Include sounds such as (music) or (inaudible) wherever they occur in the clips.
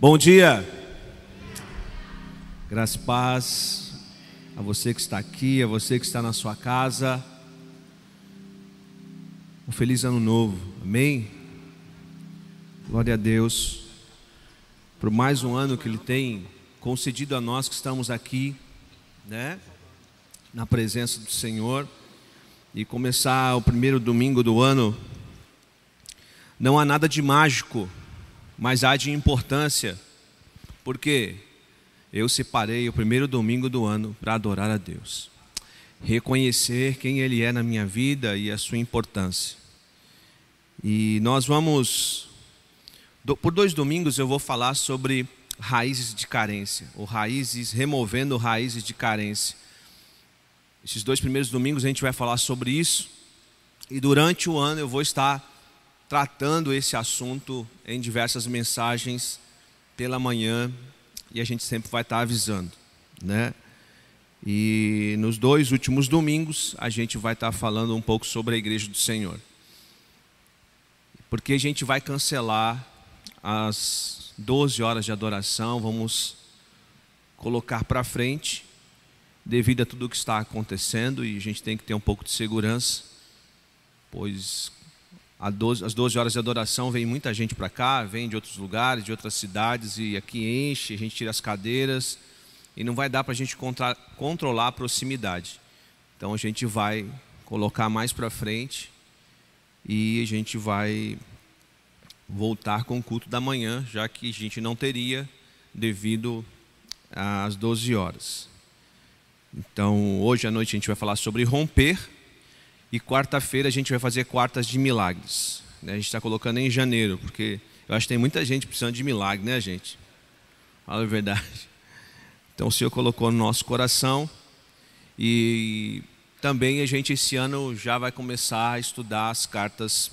Bom dia. Graças e paz a você que está aqui, a você que está na sua casa. Um feliz ano novo. Amém. Glória a Deus por mais um ano que ele tem concedido a nós que estamos aqui, né? Na presença do Senhor e começar o primeiro domingo do ano. Não há nada de mágico mas há de importância, porque eu separei o primeiro domingo do ano para adorar a Deus, reconhecer quem Ele é na minha vida e a sua importância. E nós vamos, por dois domingos eu vou falar sobre raízes de carência, ou raízes, removendo raízes de carência. Esses dois primeiros domingos a gente vai falar sobre isso, e durante o ano eu vou estar tratando esse assunto em diversas mensagens pela manhã e a gente sempre vai estar avisando, né? E nos dois últimos domingos a gente vai estar falando um pouco sobre a igreja do Senhor. Porque a gente vai cancelar as 12 horas de adoração, vamos colocar para frente devido a tudo o que está acontecendo e a gente tem que ter um pouco de segurança, pois 12, às 12 horas de adoração vem muita gente para cá, vem de outros lugares, de outras cidades, e aqui enche, a gente tira as cadeiras, e não vai dar para a gente contra, controlar a proximidade. Então a gente vai colocar mais para frente e a gente vai voltar com o culto da manhã, já que a gente não teria devido às 12 horas. Então, hoje à noite a gente vai falar sobre romper e quarta-feira a gente vai fazer quartas de milagres. Né? A gente está colocando em janeiro, porque eu acho que tem muita gente precisando de milagre, né, gente? Fala a verdade. Então o Senhor colocou no nosso coração e também a gente esse ano já vai começar a estudar as cartas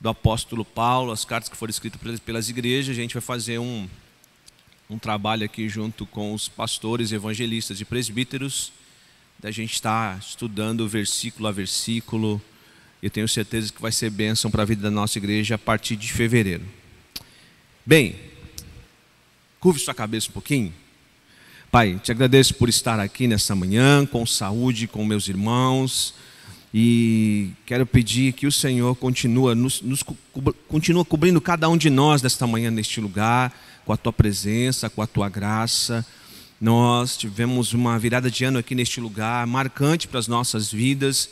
do apóstolo Paulo, as cartas que foram escritas pelas igrejas. A gente vai fazer um, um trabalho aqui junto com os pastores, evangelistas e presbíteros da gente estar estudando versículo a versículo. Eu tenho certeza que vai ser bênção para a vida da nossa igreja a partir de fevereiro. Bem, curve sua cabeça um pouquinho. Pai, te agradeço por estar aqui nessa manhã, com saúde, com meus irmãos. E quero pedir que o Senhor continue nos, nos continua cobrindo cada um de nós nesta manhã, neste lugar, com a tua presença, com a tua graça. Nós tivemos uma virada de ano aqui neste lugar, marcante para as nossas vidas.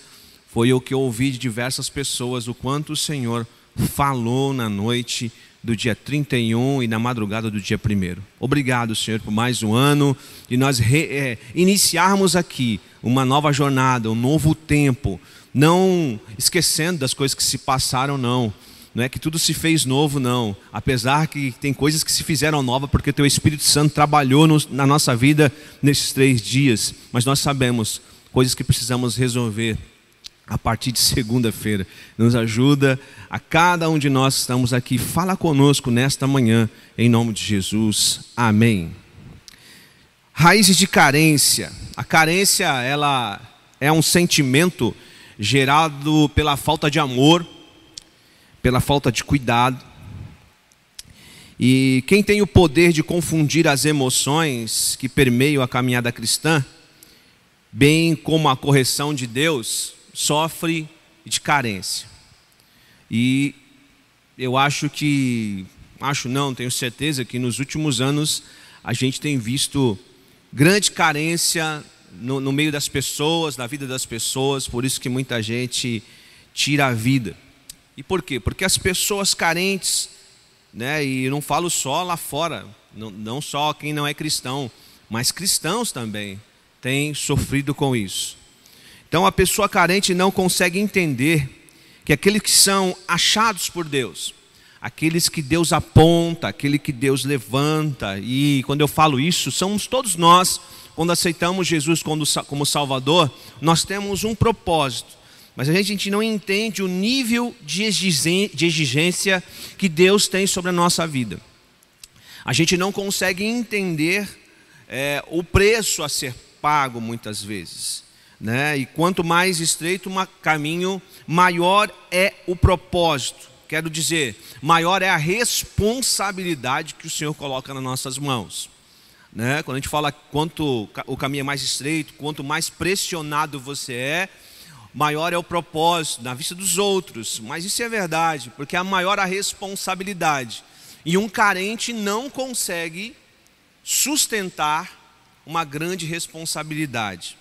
Foi o que eu ouvi de diversas pessoas, o quanto o Senhor falou na noite do dia 31 e na madrugada do dia 1. Obrigado, Senhor, por mais um ano e nós re, é, iniciarmos aqui uma nova jornada, um novo tempo, não esquecendo das coisas que se passaram, não, não é que tudo se fez novo, não. Apesar que tem coisas que se fizeram novas porque o Teu Espírito Santo trabalhou no, na nossa vida nesses três dias. Mas nós sabemos coisas que precisamos resolver a partir de segunda-feira. Nos ajuda a cada um de nós que estamos aqui. Fala conosco nesta manhã, em nome de Jesus. Amém. Raízes de carência. A carência, ela é um sentimento gerado pela falta de amor pela falta de cuidado. E quem tem o poder de confundir as emoções que permeiam a caminhada cristã, bem como a correção de Deus, sofre de carência. E eu acho que, acho não, tenho certeza que nos últimos anos a gente tem visto grande carência no, no meio das pessoas, na vida das pessoas, por isso que muita gente tira a vida. E por quê? Porque as pessoas carentes, né, e não falo só lá fora, não, não só quem não é cristão, mas cristãos também têm sofrido com isso. Então a pessoa carente não consegue entender que aqueles que são achados por Deus, aqueles que Deus aponta, aquele que Deus levanta, e quando eu falo isso, somos todos nós, quando aceitamos Jesus como Salvador, nós temos um propósito mas a gente não entende o nível de exigência que Deus tem sobre a nossa vida. A gente não consegue entender é, o preço a ser pago muitas vezes. Né? E quanto mais estreito o caminho, maior é o propósito Quero dizer, maior é a responsabilidade que o Senhor coloca nas nossas mãos. Né? Quando a gente fala quanto o caminho é mais estreito, quanto mais pressionado você é, maior é o propósito na vista dos outros. Mas isso é verdade, porque é maior a responsabilidade. E um carente não consegue sustentar uma grande responsabilidade.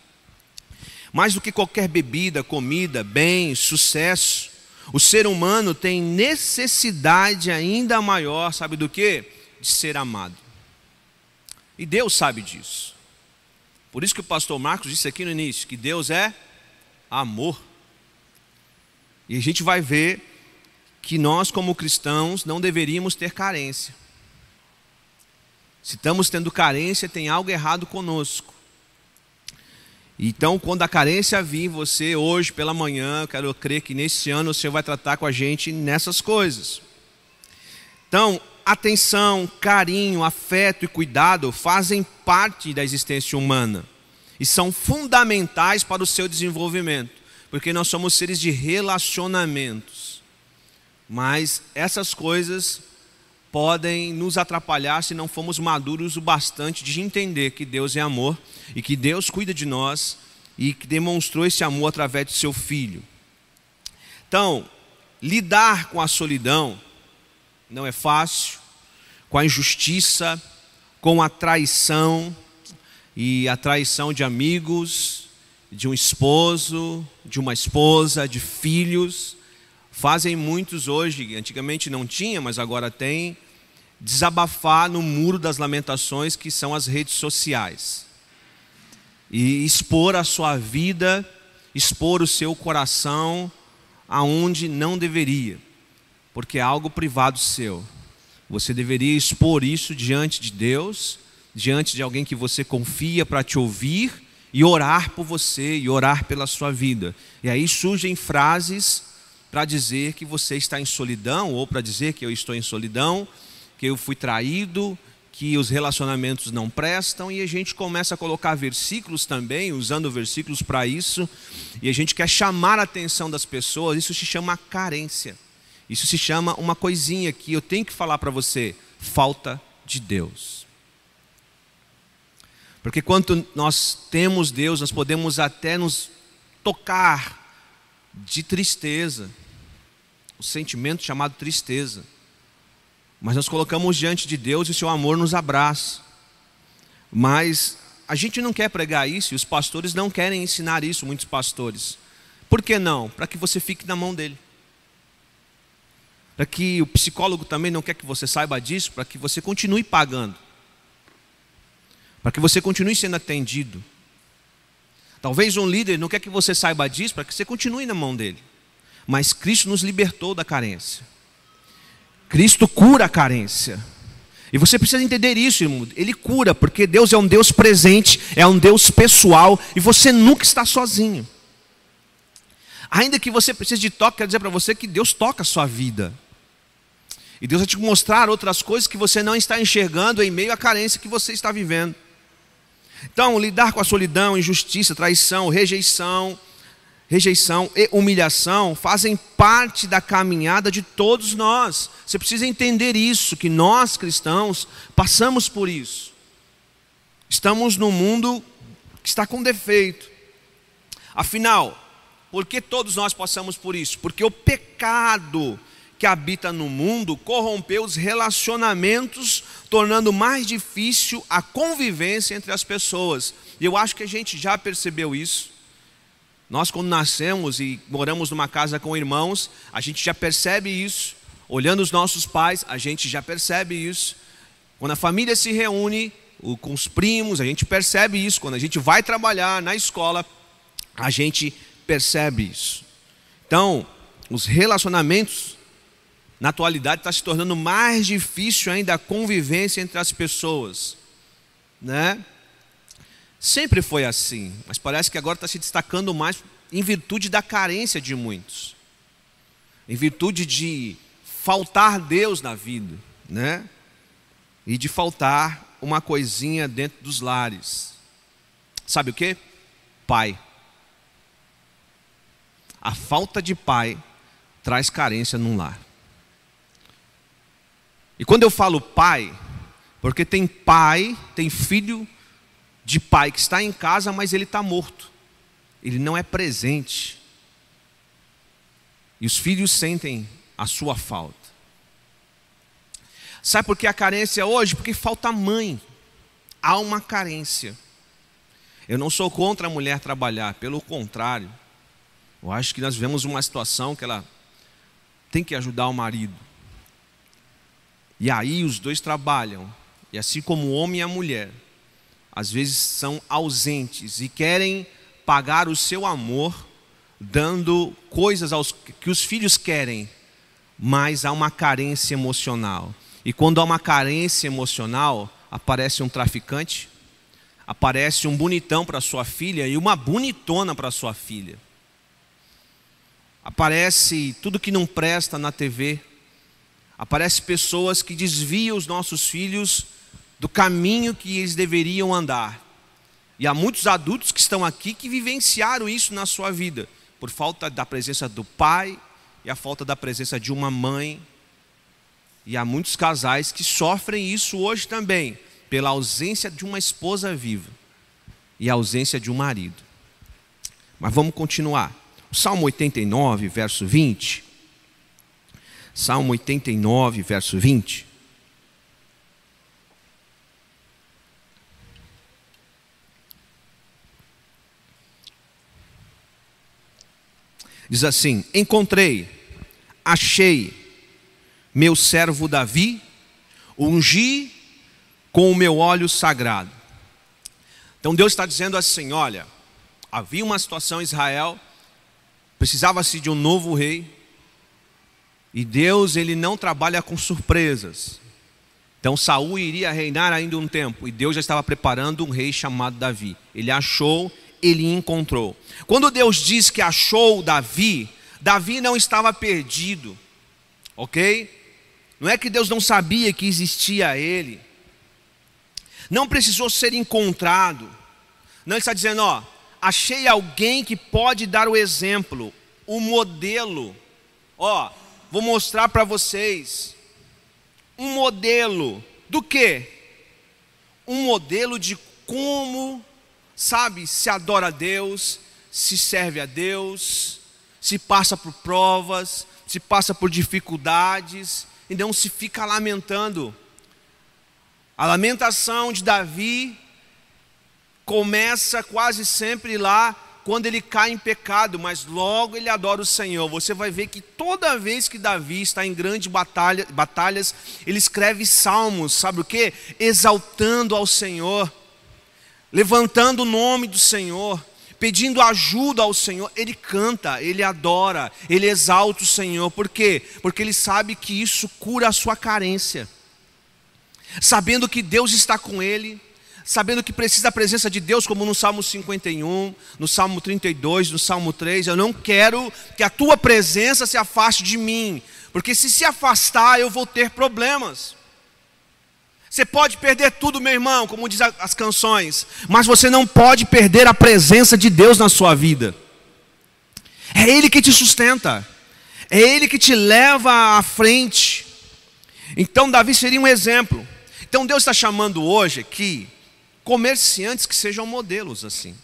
Mais do que qualquer bebida, comida, bem, sucesso, o ser humano tem necessidade ainda maior, sabe do que? De ser amado. E Deus sabe disso. Por isso que o pastor Marcos disse aqui no início que Deus é amor. E a gente vai ver que nós, como cristãos, não deveríamos ter carência. Se estamos tendo carência, tem algo errado conosco. Então, quando a carência vir, você hoje pela manhã, quero crer que nesse ano o Senhor vai tratar com a gente nessas coisas. Então, atenção, carinho, afeto e cuidado fazem parte da existência humana e são fundamentais para o seu desenvolvimento, porque nós somos seres de relacionamentos. Mas essas coisas podem nos atrapalhar se não formos maduros o bastante de entender que Deus é amor e que Deus cuida de nós e que demonstrou esse amor através de seu filho. Então, lidar com a solidão não é fácil, com a injustiça, com a traição e a traição de amigos, de um esposo, de uma esposa, de filhos fazem muitos hoje, antigamente não tinha, mas agora tem, desabafar no muro das lamentações que são as redes sociais. E expor a sua vida, expor o seu coração aonde não deveria, porque é algo privado seu. Você deveria expor isso diante de Deus, diante de alguém que você confia para te ouvir e orar por você e orar pela sua vida. E aí surgem frases para dizer que você está em solidão, ou para dizer que eu estou em solidão, que eu fui traído, que os relacionamentos não prestam, e a gente começa a colocar versículos também, usando versículos para isso, e a gente quer chamar a atenção das pessoas, isso se chama carência. Isso se chama uma coisinha que eu tenho que falar para você: falta de Deus. Porque quando nós temos Deus, nós podemos até nos tocar de tristeza, o sentimento chamado tristeza. Mas nós colocamos diante de Deus e o seu amor nos abraça. Mas a gente não quer pregar isso e os pastores não querem ensinar isso, muitos pastores. Por que não? Para que você fique na mão dele. Para que o psicólogo também não quer que você saiba disso, para que você continue pagando. Para que você continue sendo atendido. Talvez um líder não quer que você saiba disso para que você continue na mão dele. Mas Cristo nos libertou da carência. Cristo cura a carência. E você precisa entender isso, irmão. Ele cura, porque Deus é um Deus presente, é um Deus pessoal, e você nunca está sozinho. Ainda que você precise de toque, quero dizer para você que Deus toca a sua vida. E Deus vai te mostrar outras coisas que você não está enxergando em meio à carência que você está vivendo. Então, lidar com a solidão, injustiça, traição, rejeição, rejeição e humilhação fazem parte da caminhada de todos nós. Você precisa entender isso, que nós cristãos passamos por isso. Estamos num mundo que está com defeito. Afinal, por que todos nós passamos por isso? Porque o pecado que habita no mundo corrompeu os relacionamentos, tornando mais difícil a convivência entre as pessoas. E eu acho que a gente já percebeu isso. Nós, quando nascemos e moramos numa casa com irmãos, a gente já percebe isso. Olhando os nossos pais, a gente já percebe isso. Quando a família se reúne com os primos, a gente percebe isso. Quando a gente vai trabalhar na escola, a gente percebe isso. Então, os relacionamentos na atualidade está se tornando mais difícil ainda a convivência entre as pessoas, né? Sempre foi assim, mas parece que agora está se destacando mais em virtude da carência de muitos, em virtude de faltar Deus na vida, né? E de faltar uma coisinha dentro dos lares. Sabe o que? Pai. A falta de pai traz carência num lar. E quando eu falo pai, porque tem pai, tem filho de pai que está em casa, mas ele está morto. Ele não é presente. E os filhos sentem a sua falta. Sabe por que a carência hoje? Porque falta mãe. Há uma carência. Eu não sou contra a mulher trabalhar, pelo contrário. Eu acho que nós vemos uma situação que ela tem que ajudar o marido. E aí os dois trabalham. E assim como o homem e a mulher, às vezes são ausentes e querem pagar o seu amor dando coisas aos que os filhos querem, mas há uma carência emocional. E quando há uma carência emocional, aparece um traficante, aparece um bonitão para sua filha e uma bonitona para sua filha. Aparece tudo que não presta na TV. Aparece pessoas que desviam os nossos filhos do caminho que eles deveriam andar. E há muitos adultos que estão aqui que vivenciaram isso na sua vida, por falta da presença do pai e a falta da presença de uma mãe. E há muitos casais que sofrem isso hoje também, pela ausência de uma esposa viva e a ausência de um marido. Mas vamos continuar. O Salmo 89, verso 20. Salmo 89, verso 20. Diz assim: Encontrei, achei meu servo Davi, ungi com o meu óleo sagrado. Então Deus está dizendo assim: olha, havia uma situação em Israel Precisava-se de um novo rei. E Deus, ele não trabalha com surpresas. Então Saul iria reinar ainda um tempo e Deus já estava preparando um rei chamado Davi. Ele achou, ele encontrou. Quando Deus diz que achou Davi, Davi não estava perdido. OK? Não é que Deus não sabia que existia ele. Não precisou ser encontrado. Não ele está dizendo, ó, achei alguém que pode dar o exemplo, o modelo. Ó, vou mostrar para vocês um modelo do que? Um modelo de como, sabe, se adora a Deus, se serve a Deus, se passa por provas, se passa por dificuldades e não se fica lamentando. A lamentação de Davi começa quase sempre lá quando ele cai em pecado, mas logo ele adora o Senhor. Você vai ver que toda vez que Davi está em grandes batalha, batalhas, ele escreve salmos, sabe o que? Exaltando ao Senhor, levantando o nome do Senhor, pedindo ajuda ao Senhor. Ele canta, ele adora, ele exalta o Senhor. Por quê? Porque ele sabe que isso cura a sua carência. Sabendo que Deus está com ele, sabendo que precisa da presença de Deus, como no Salmo 51, no Salmo 32, no Salmo 3. Eu não quero que a tua presença se afaste de mim, porque se se afastar eu vou ter problemas. Você pode perder tudo, meu irmão, como diz as canções, mas você não pode perder a presença de Deus na sua vida. É Ele que te sustenta, é Ele que te leva à frente. Então, Davi seria um exemplo. Então, Deus está chamando hoje aqui comerciantes que sejam modelos assim.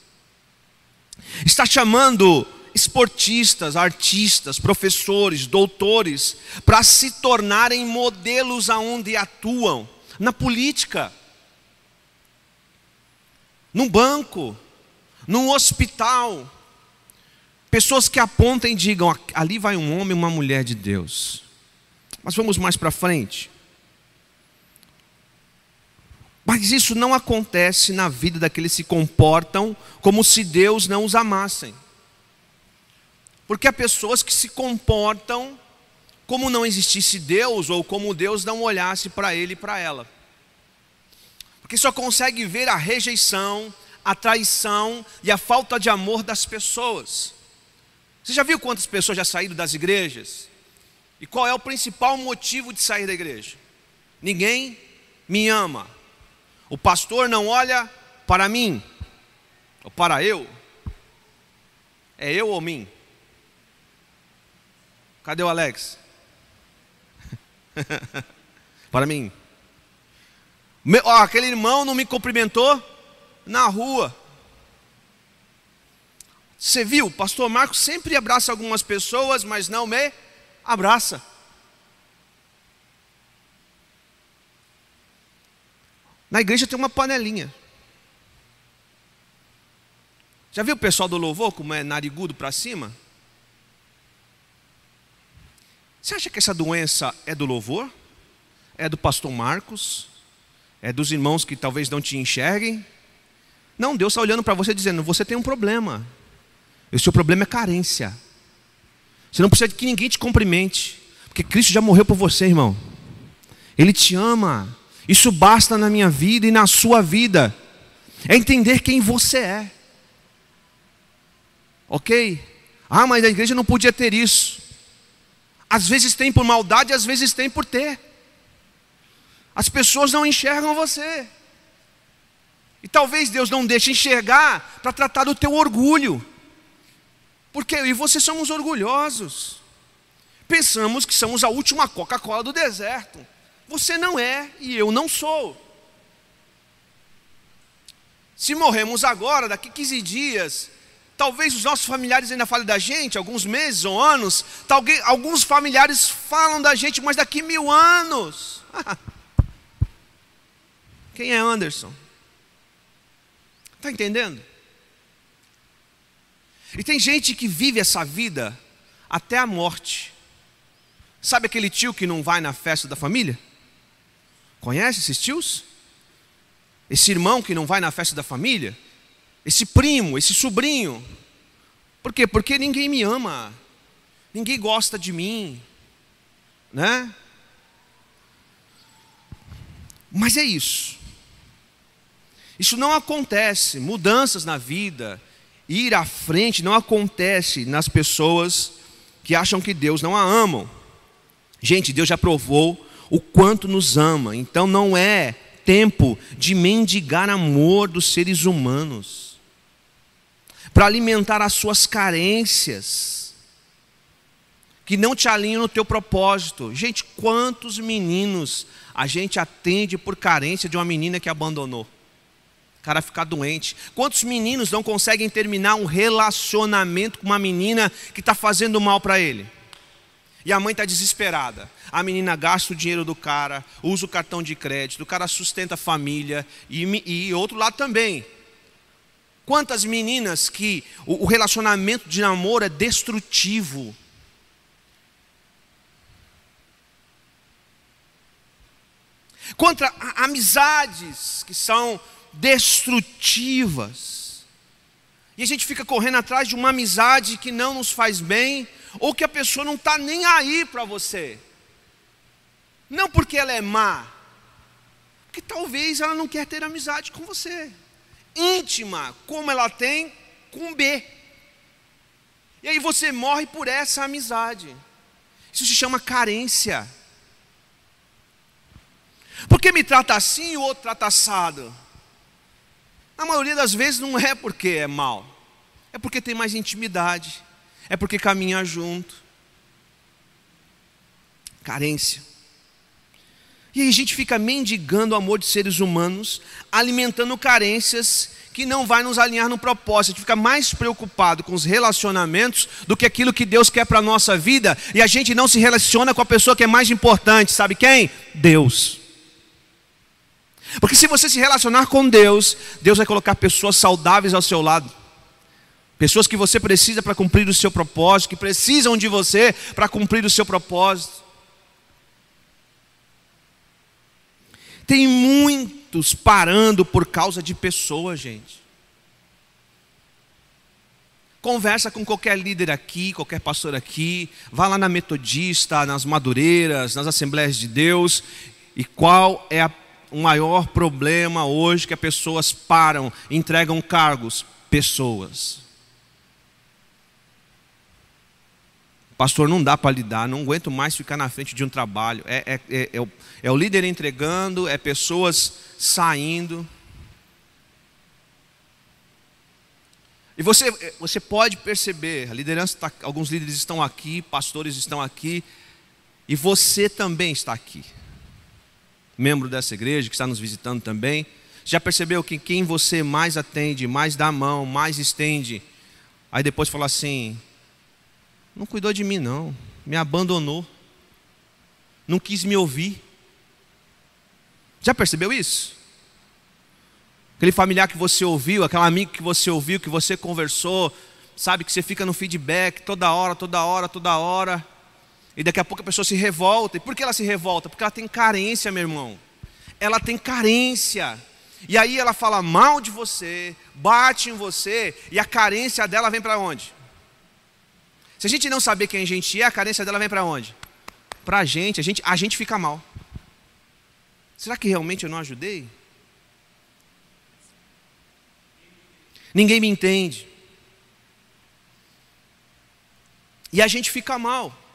Está chamando esportistas, artistas, professores, doutores para se tornarem modelos aonde atuam, na política, no banco, no hospital. Pessoas que apontem e digam: ali vai um homem e uma mulher de Deus. Mas vamos mais para frente. Mas isso não acontece na vida daqueles que se comportam como se Deus não os amassem. Porque há pessoas que se comportam como não existisse Deus ou como Deus não olhasse para ele e para ela. Porque só consegue ver a rejeição, a traição e a falta de amor das pessoas. Você já viu quantas pessoas já saíram das igrejas? E qual é o principal motivo de sair da igreja? Ninguém me ama. O pastor não olha para mim, ou para eu. É eu ou mim? Cadê o Alex? (laughs) para mim. Meu, ó, aquele irmão não me cumprimentou na rua. Você viu, pastor Marcos sempre abraça algumas pessoas, mas não me abraça. Na igreja tem uma panelinha. Já viu o pessoal do louvor como é narigudo para cima? Você acha que essa doença é do louvor? É do pastor Marcos? É dos irmãos que talvez não te enxerguem? Não, Deus está olhando para você dizendo: você tem um problema. E o seu problema é carência. Você não precisa de que ninguém te cumprimente, porque Cristo já morreu por você, irmão. Ele te ama. Isso basta na minha vida e na sua vida. É entender quem você é. Ok? Ah, mas a igreja não podia ter isso. Às vezes tem por maldade, às vezes tem por ter. As pessoas não enxergam você. E talvez Deus não deixe enxergar para tratar do teu orgulho. Porque eu e você somos orgulhosos. Pensamos que somos a última Coca-Cola do deserto. Você não é e eu não sou. Se morremos agora, daqui 15 dias, talvez os nossos familiares ainda falem da gente, alguns meses ou anos, talvez, alguns familiares falam da gente, mas daqui mil anos. (laughs) Quem é Anderson? Está entendendo? E tem gente que vive essa vida até a morte. Sabe aquele tio que não vai na festa da família? Conhece esses tios? Esse irmão que não vai na festa da família? Esse primo, esse sobrinho? Por quê? Porque ninguém me ama, ninguém gosta de mim, né? Mas é isso. Isso não acontece, mudanças na vida, ir à frente não acontece nas pessoas que acham que Deus não a amam. Gente, Deus já provou o quanto nos ama, então não é tempo de mendigar amor dos seres humanos, para alimentar as suas carências, que não te alinham no teu propósito. Gente, quantos meninos a gente atende por carência de uma menina que abandonou? cara ficar doente. Quantos meninos não conseguem terminar um relacionamento com uma menina que está fazendo mal para ele? E a mãe está desesperada. A menina gasta o dinheiro do cara, usa o cartão de crédito, o cara sustenta a família e, e outro lado também. Quantas meninas que o, o relacionamento de namoro é destrutivo. Contra amizades que são destrutivas. E a gente fica correndo atrás de uma amizade que não nos faz bem, ou que a pessoa não está nem aí para você. Não porque ela é má, porque talvez ela não quer ter amizade com você. Íntima, como ela tem com B. E aí você morre por essa amizade. Isso se chama carência. Porque me trata assim e o outro trata assado? Na maioria das vezes não é porque é mal, é porque tem mais intimidade, é porque caminha junto. Carência. E aí a gente fica mendigando o amor de seres humanos, alimentando carências que não vai nos alinhar no propósito. A gente fica mais preocupado com os relacionamentos do que aquilo que Deus quer para a nossa vida, e a gente não se relaciona com a pessoa que é mais importante, sabe quem? Deus. Porque se você se relacionar com Deus, Deus vai colocar pessoas saudáveis ao seu lado. Pessoas que você precisa para cumprir o seu propósito, que precisam de você para cumprir o seu propósito. Tem muitos parando por causa de pessoas, gente. Conversa com qualquer líder aqui, qualquer pastor aqui, vá lá na Metodista, nas Madureiras, nas Assembleias de Deus, e qual é a o maior problema hoje que as pessoas param, entregam cargos, pessoas. Pastor, não dá para lidar, não aguento mais ficar na frente de um trabalho. É, é, é, é, o, é o líder entregando, é pessoas saindo. E você, você pode perceber, a liderança tá, alguns líderes estão aqui, pastores estão aqui, e você também está aqui. Membro dessa igreja, que está nos visitando também. Já percebeu que quem você mais atende, mais dá a mão, mais estende, aí depois fala assim: não cuidou de mim, não, me abandonou, não quis me ouvir. Já percebeu isso? Aquele familiar que você ouviu, aquele amigo que você ouviu, que você conversou, sabe que você fica no feedback toda hora, toda hora, toda hora. E daqui a pouco a pessoa se revolta. E por que ela se revolta? Porque ela tem carência, meu irmão. Ela tem carência. E aí ela fala mal de você, bate em você, e a carência dela vem para onde? Se a gente não saber quem a gente é, a carência dela vem para onde? Para a gente, a gente, fica mal. Será que realmente eu não ajudei? Ninguém me entende. E a gente fica mal.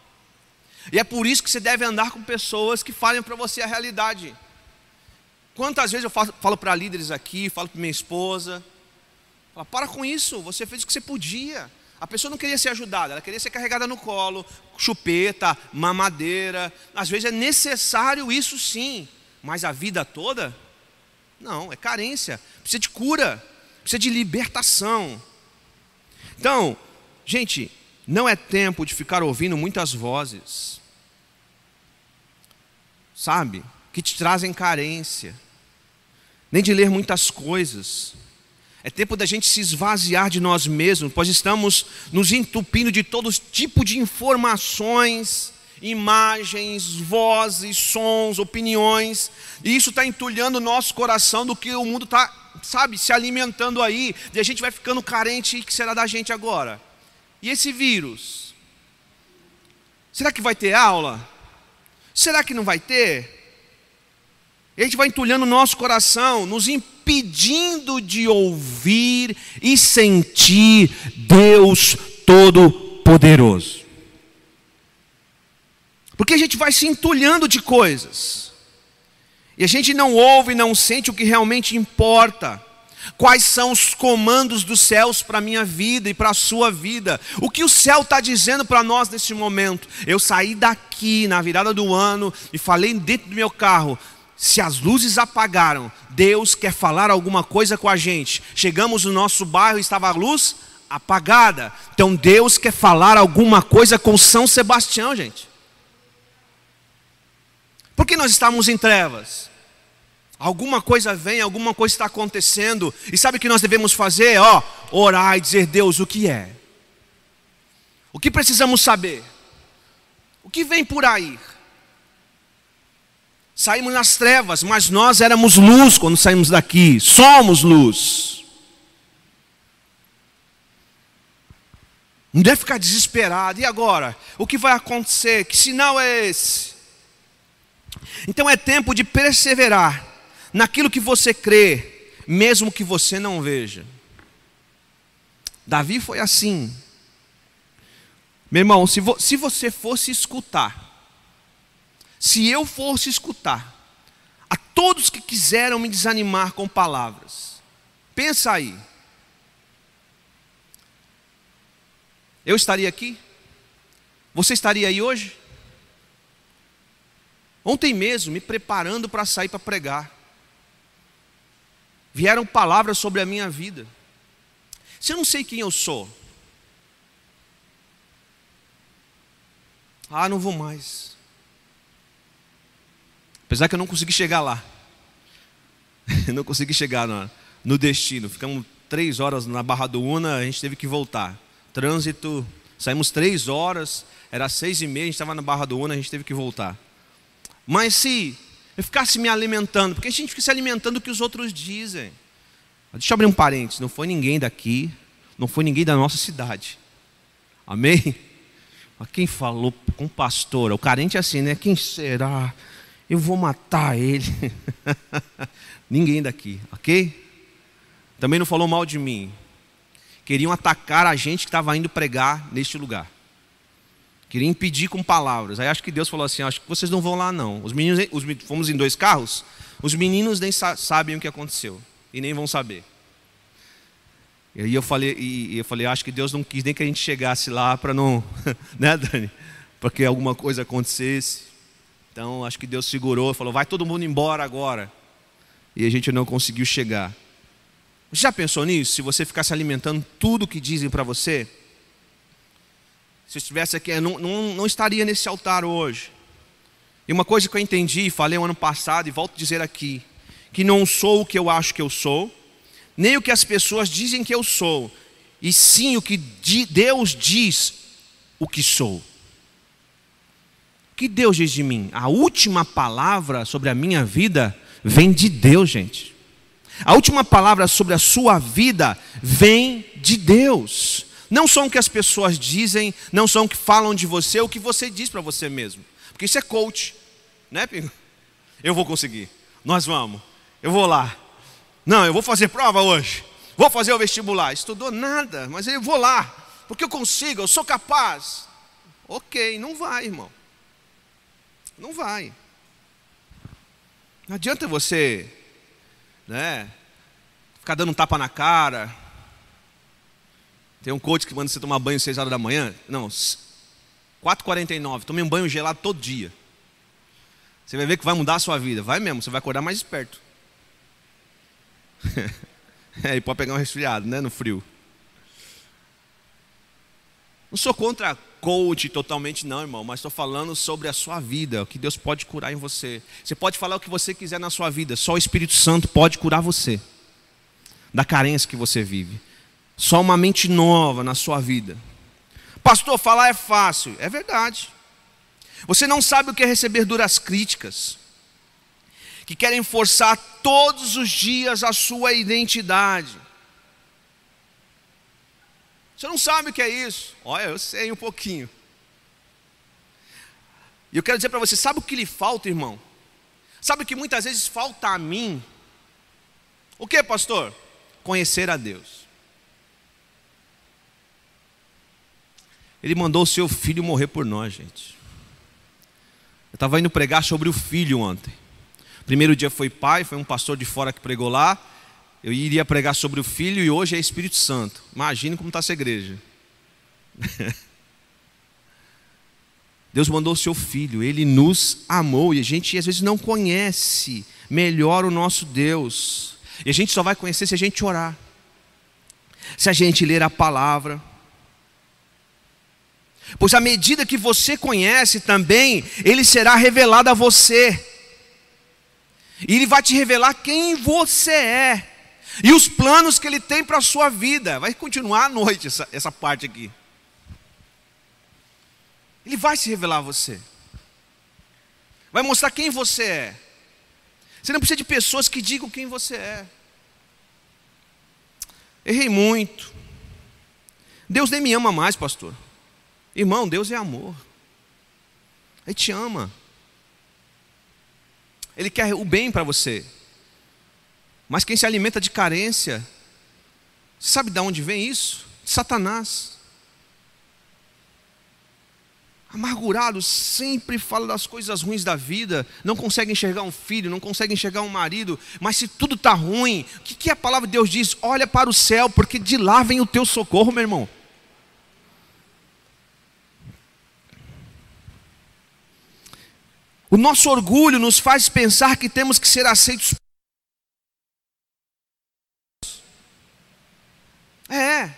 E é por isso que você deve andar com pessoas que falem para você a realidade. Quantas vezes eu falo, falo para líderes aqui, falo para minha esposa, falo, para com isso, você fez o que você podia. A pessoa não queria ser ajudada, ela queria ser carregada no colo, chupeta, mamadeira. Às vezes é necessário isso sim, mas a vida toda? Não, é carência, precisa de cura, precisa de libertação. Então, gente, não é tempo de ficar ouvindo muitas vozes, sabe, que te trazem carência, nem de ler muitas coisas. É tempo da gente se esvaziar de nós mesmos, pois estamos nos entupindo de todo tipo de informações, imagens, vozes, sons, opiniões, e isso está entulhando o nosso coração do que o mundo está, sabe, se alimentando aí, e a gente vai ficando carente, e o que será da gente agora? E esse vírus? Será que vai ter aula? Será que não vai ter? E a gente vai entulhando o nosso coração, nos impedindo de ouvir e sentir Deus Todo-Poderoso. Porque a gente vai se entulhando de coisas, e a gente não ouve, não sente o que realmente importa. Quais são os comandos dos céus para a minha vida e para a sua vida? O que o céu está dizendo para nós nesse momento? Eu saí daqui na virada do ano e falei dentro do meu carro: se as luzes apagaram, Deus quer falar alguma coisa com a gente. Chegamos no nosso bairro e estava a luz apagada. Então Deus quer falar alguma coisa com São Sebastião, gente. Por que nós estamos em trevas? Alguma coisa vem, alguma coisa está acontecendo. E sabe o que nós devemos fazer? Ó, orar e dizer, Deus, o que é? O que precisamos saber? O que vem por aí? Saímos nas trevas, mas nós éramos luz quando saímos daqui. Somos luz. Não deve ficar desesperado. E agora? O que vai acontecer? Que sinal é esse? Então é tempo de perseverar naquilo que você crê, mesmo que você não veja. Davi foi assim. Meu irmão, se, vo se você fosse escutar, se eu fosse escutar a todos que quiseram me desanimar com palavras, pensa aí. Eu estaria aqui? Você estaria aí hoje? Ontem mesmo, me preparando para sair para pregar vieram palavras sobre a minha vida. Se eu não sei quem eu sou, ah, não vou mais. Apesar que eu não consegui chegar lá, (laughs) não consegui chegar no, no destino. Ficamos três horas na Barra do Una, a gente teve que voltar. Trânsito, saímos três horas, era seis e meia, a gente estava na Barra do Una, a gente teve que voltar. Mas se eu ficasse me alimentando, porque a gente fica se alimentando do que os outros dizem. Deixa eu abrir um parênteses: não foi ninguém daqui, não foi ninguém da nossa cidade. Amém? Mas quem falou com o pastor? O carente é assim, né? Quem será? Eu vou matar ele. (laughs) ninguém daqui, ok? Também não falou mal de mim. Queriam atacar a gente que estava indo pregar neste lugar. Queria impedir com palavras. Aí acho que Deus falou assim: acho que vocês não vão lá não. Os meninos, os, fomos em dois carros. Os meninos nem sa sabem o que aconteceu e nem vão saber. E aí eu falei, e eu falei, acho que Deus não quis nem que a gente chegasse lá para não, (laughs) né, Dani? Para que alguma coisa acontecesse. Então acho que Deus segurou, falou: vai todo mundo embora agora. E a gente não conseguiu chegar. Já pensou nisso? Se você ficasse alimentando tudo que dizem para você? Se eu estivesse aqui, eu não, não, não estaria nesse altar hoje. E uma coisa que eu entendi, falei no ano passado e volto a dizer aqui: que não sou o que eu acho que eu sou, nem o que as pessoas dizem que eu sou, e sim o que Deus diz o que sou. O que Deus diz de mim? A última palavra sobre a minha vida vem de Deus, gente. A última palavra sobre a sua vida vem de Deus. Não são o que as pessoas dizem, não são o que falam de você, o que você diz para você mesmo. Porque isso é coach, né, Pingo? Eu vou conseguir. Nós vamos. Eu vou lá. Não, eu vou fazer prova hoje. Vou fazer o vestibular. Estudou nada, mas eu vou lá. Porque eu consigo, eu sou capaz. Ok, não vai, irmão. Não vai. Não adianta você, né, ficar dando um tapa na cara, tem um coach que manda você tomar banho às 6 horas da manhã. Não, 4h49. Tomei um banho gelado todo dia. Você vai ver que vai mudar a sua vida. Vai mesmo, você vai acordar mais esperto. (laughs) é, e pode pegar um resfriado, né? No frio. Não sou contra coach totalmente, não, irmão, mas estou falando sobre a sua vida, o que Deus pode curar em você. Você pode falar o que você quiser na sua vida, só o Espírito Santo pode curar você da carência que você vive. Só uma mente nova na sua vida. Pastor, falar é fácil. É verdade. Você não sabe o que é receber duras críticas, que querem forçar todos os dias a sua identidade. Você não sabe o que é isso? Olha, eu sei um pouquinho. E eu quero dizer para você: sabe o que lhe falta, irmão? Sabe o que muitas vezes falta a mim? O que, pastor? Conhecer a Deus. Ele mandou o seu filho morrer por nós, gente. Eu estava indo pregar sobre o filho ontem. Primeiro dia foi pai, foi um pastor de fora que pregou lá. Eu iria pregar sobre o filho e hoje é Espírito Santo. Imagine como está essa igreja. (laughs) Deus mandou o seu filho, ele nos amou e a gente às vezes não conhece melhor o nosso Deus. E a gente só vai conhecer se a gente orar, se a gente ler a palavra. Pois à medida que você conhece também, ele será revelado a você. E ele vai te revelar quem você é. E os planos que ele tem para a sua vida. Vai continuar à noite essa, essa parte aqui. Ele vai se revelar a você. Vai mostrar quem você é. Você não precisa de pessoas que digam quem você é. Errei muito. Deus nem me ama mais, pastor. Irmão, Deus é amor. Ele te ama. Ele quer o bem para você. Mas quem se alimenta de carência, sabe de onde vem isso? Satanás. Amargurado, sempre fala das coisas ruins da vida, não consegue enxergar um filho, não consegue enxergar um marido, mas se tudo está ruim, o que, que a palavra de Deus diz? Olha para o céu, porque de lá vem o teu socorro, meu irmão. O nosso orgulho nos faz pensar que temos que ser aceitos. É,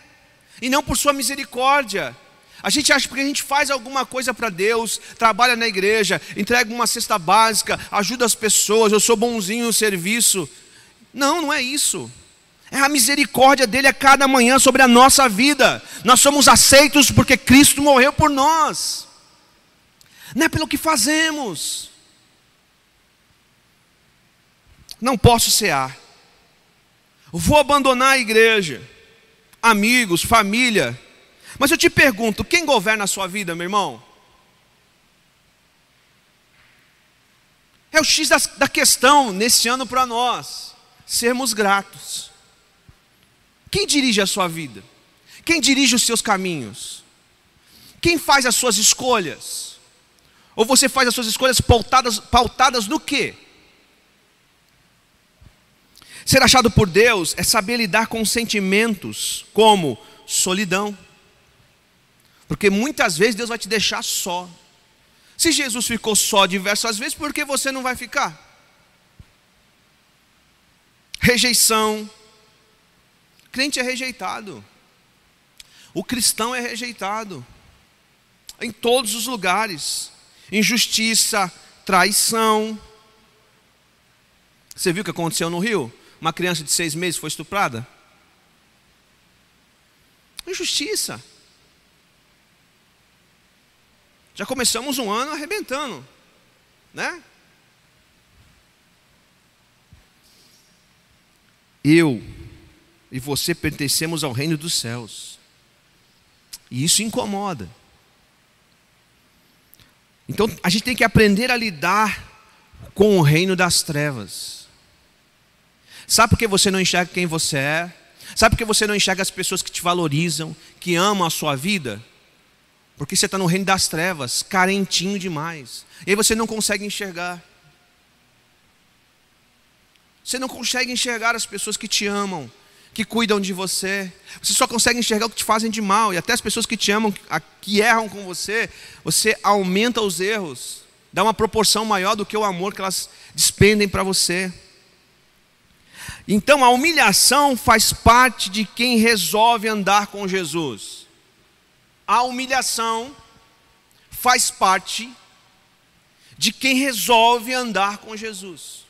e não por Sua misericórdia. A gente acha que a gente faz alguma coisa para Deus, trabalha na igreja, entrega uma cesta básica, ajuda as pessoas, eu sou bonzinho no serviço. Não, não é isso. É a misericórdia dele a cada manhã sobre a nossa vida. Nós somos aceitos porque Cristo morreu por nós não é pelo que fazemos. Não posso cear. Vou abandonar a igreja, amigos, família. Mas eu te pergunto: quem governa a sua vida, meu irmão? É o X da, questão nesse ano para nós, sermos gratos. Quem dirige a sua vida? Quem dirige os seus caminhos? Quem faz as suas escolhas? Ou você faz as suas escolhas pautadas, pautadas no quê? Ser achado por Deus é saber lidar com sentimentos como solidão. Porque muitas vezes Deus vai te deixar só. Se Jesus ficou só diversas vezes, por que você não vai ficar? Rejeição. Crente é rejeitado. O cristão é rejeitado. Em todos os lugares. Injustiça, traição. Você viu o que aconteceu no Rio? Uma criança de seis meses foi estuprada? Injustiça. Já começamos um ano arrebentando, né? Eu e você pertencemos ao reino dos céus. E isso incomoda. Então a gente tem que aprender a lidar com o reino das trevas. Sabe por que você não enxerga quem você é? Sabe por que você não enxerga as pessoas que te valorizam, que amam a sua vida? Porque você está no reino das trevas, carentinho demais. E aí você não consegue enxergar. Você não consegue enxergar as pessoas que te amam, que cuidam de você. Você só consegue enxergar o que te fazem de mal. E até as pessoas que te amam, que erram com você, você aumenta os erros, dá uma proporção maior do que o amor que elas despendem para você. Então a humilhação faz parte de quem resolve andar com Jesus a humilhação faz parte de quem resolve andar com Jesus.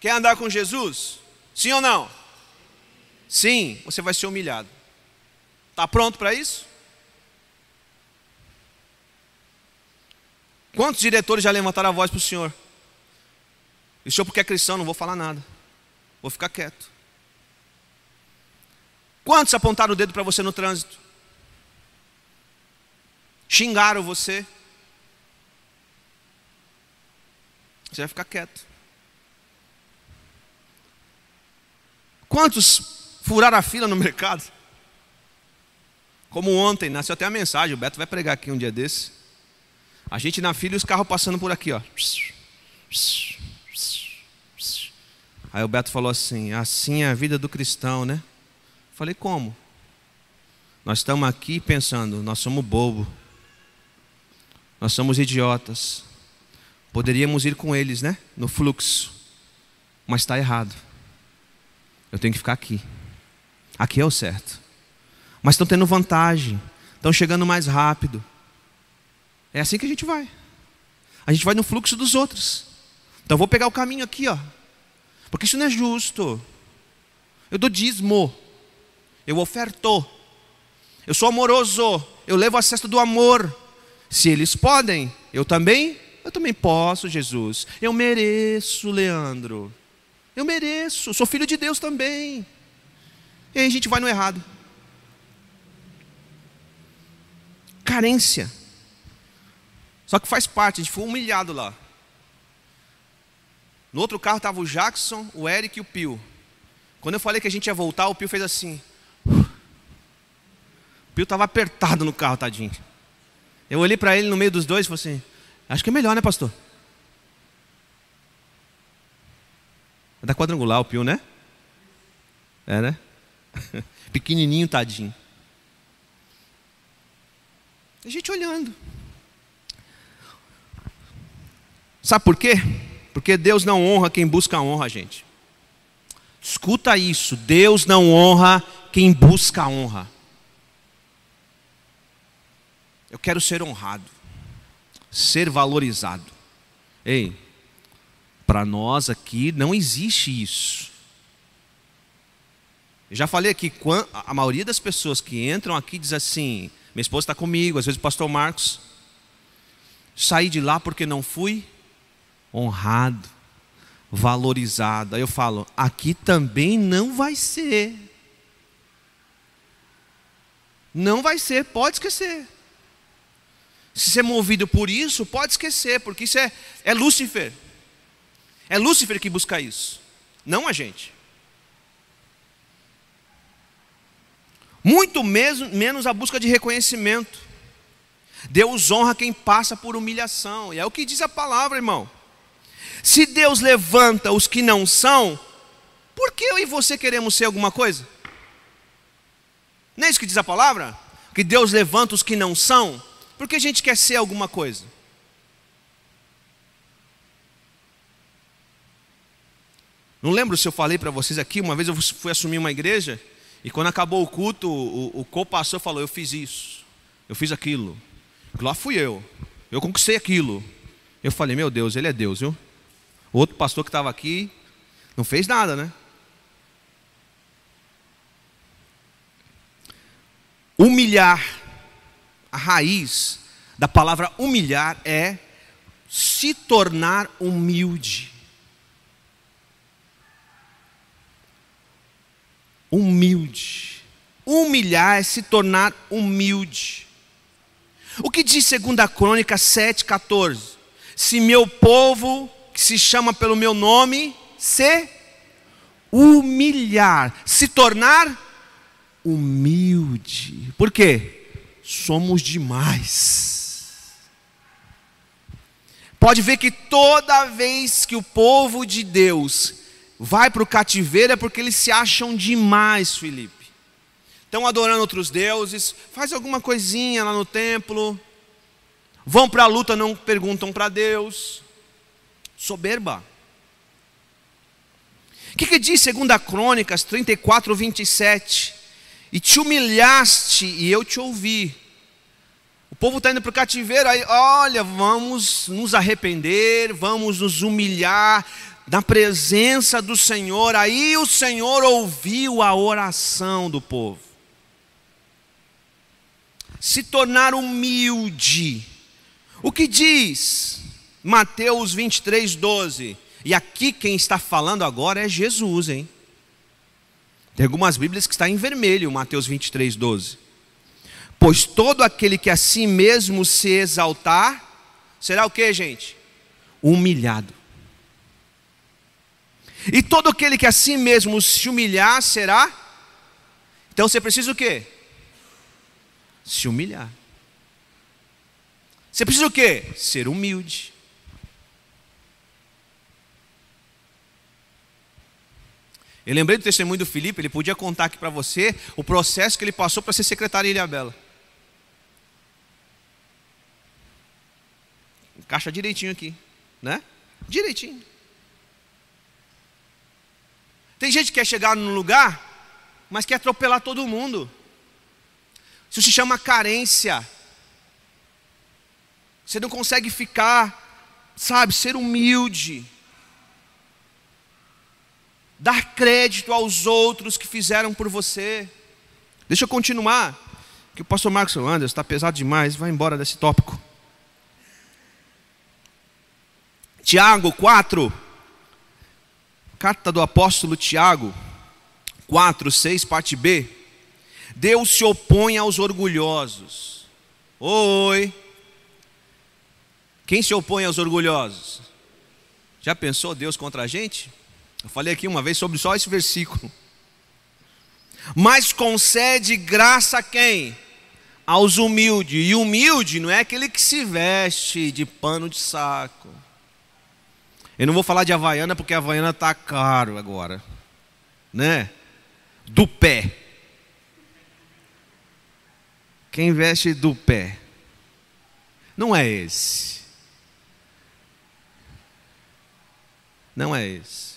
Quer andar com Jesus? Sim ou não? Sim, você vai ser humilhado. Está pronto para isso? Quantos diretores já levantaram a voz para o senhor? E o senhor, porque é cristão, não vou falar nada. Vou ficar quieto. Quantos apontaram o dedo para você no trânsito? Xingaram você? Você vai ficar quieto. Quantos furaram a fila no (laughs) mercado? Como ontem, nasceu até a mensagem, o Beto vai pregar aqui um dia desse. A gente na fila e os carros passando por aqui, ó. Aí o Beto falou assim: assim é a vida do cristão, né? Falei, como? Nós estamos aqui pensando, nós somos bobo. Nós somos idiotas. Poderíamos ir com eles, né? No fluxo. Mas está errado. Eu tenho que ficar aqui. Aqui é o certo. Mas estão tendo vantagem. Estão chegando mais rápido. É assim que a gente vai. A gente vai no fluxo dos outros. Então vou pegar o caminho aqui, ó. Porque isso não é justo. Eu dou dízimo eu oferto, eu sou amoroso, eu levo a cesta do amor. Se eles podem, eu também, eu também posso, Jesus. Eu mereço, Leandro. Eu mereço, sou filho de Deus também. E aí a gente vai no errado. Carência. Só que faz parte, a gente foi humilhado lá. No outro carro estava o Jackson, o Eric e o Pio. Quando eu falei que a gente ia voltar, o Pio fez assim. Pio estava apertado no carro, tadinho. Eu olhei para ele no meio dos dois e falei assim: Acho que é melhor, né, pastor? Da quadrangular o Pio, né? É, né? (laughs) Pequenininho, tadinho. A gente olhando. Sabe por quê? Porque Deus não honra quem busca honra, gente. Escuta isso: Deus não honra quem busca honra. Eu quero ser honrado, ser valorizado. Ei, para nós aqui não existe isso. Eu já falei aqui, a maioria das pessoas que entram aqui diz assim: minha esposa está comigo, às vezes o pastor Marcos, saí de lá porque não fui honrado, valorizado. Aí eu falo: aqui também não vai ser. Não vai ser, pode esquecer. Se ser movido por isso, pode esquecer, porque isso é, é Lúcifer. É Lúcifer que busca isso, não a gente. Muito mesmo, menos a busca de reconhecimento. Deus honra quem passa por humilhação, e é o que diz a palavra, irmão. Se Deus levanta os que não são, por que eu e você queremos ser alguma coisa? Não é isso que diz a palavra? Que Deus levanta os que não são porque a gente quer ser alguma coisa. Não lembro se eu falei para vocês aqui, uma vez eu fui assumir uma igreja e quando acabou o culto, o, o co-pastor falou: Eu fiz isso, eu fiz aquilo. Lá fui eu, eu conquistei aquilo. Eu falei: Meu Deus, ele é Deus, viu? O outro pastor que estava aqui não fez nada, né? Humilhar, a raiz da palavra humilhar é se tornar humilde. Humilde. Humilhar é se tornar humilde. O que diz 2 Crônica 7,14? Se meu povo, que se chama pelo meu nome, se humilhar, se tornar humilde. Por quê? Somos demais. Pode ver que toda vez que o povo de Deus vai para o cativeiro é porque eles se acham demais, Felipe. Estão adorando outros deuses, faz alguma coisinha lá no templo, vão para a luta, não perguntam para Deus. Soberba. O que, que diz 2 Crônicas 34, 27? E te humilhaste e eu te ouvi. O povo está indo para o cativeiro, aí, olha, vamos nos arrepender, vamos nos humilhar, na presença do Senhor, aí o Senhor ouviu a oração do povo. Se tornar humilde. O que diz Mateus 23, 12? E aqui quem está falando agora é Jesus, hein? Tem algumas Bíblias que está em vermelho, Mateus 23, 12. Pois todo aquele que a si mesmo se exaltar, será o que, gente? Humilhado. E todo aquele que a si mesmo se humilhar será. Então você precisa o quê? Se humilhar. Você precisa o quê? Ser humilde. Eu lembrei do testemunho do Felipe, ele podia contar aqui para você o processo que ele passou para ser secretário de Ilhabela. Encaixa direitinho aqui, né? Direitinho. Tem gente que quer chegar num lugar, mas quer atropelar todo mundo. Isso se chama carência. Você não consegue ficar, sabe, ser humilde. Dar crédito aos outros que fizeram por você. Deixa eu continuar, que o pastor Marcos Anderson está pesado demais, vai embora desse tópico. Tiago 4, Carta do apóstolo Tiago, 4, 6, parte B. Deus se opõe aos orgulhosos. Oi. Quem se opõe aos orgulhosos? Já pensou Deus contra a gente? Eu falei aqui uma vez sobre só esse versículo. Mas concede graça a quem? Aos humildes. E humilde não é aquele que se veste de pano de saco. Eu não vou falar de Havaiana porque a Havaiana está caro agora. Né? Do pé. Quem veste do pé? Não é esse. Não é esse.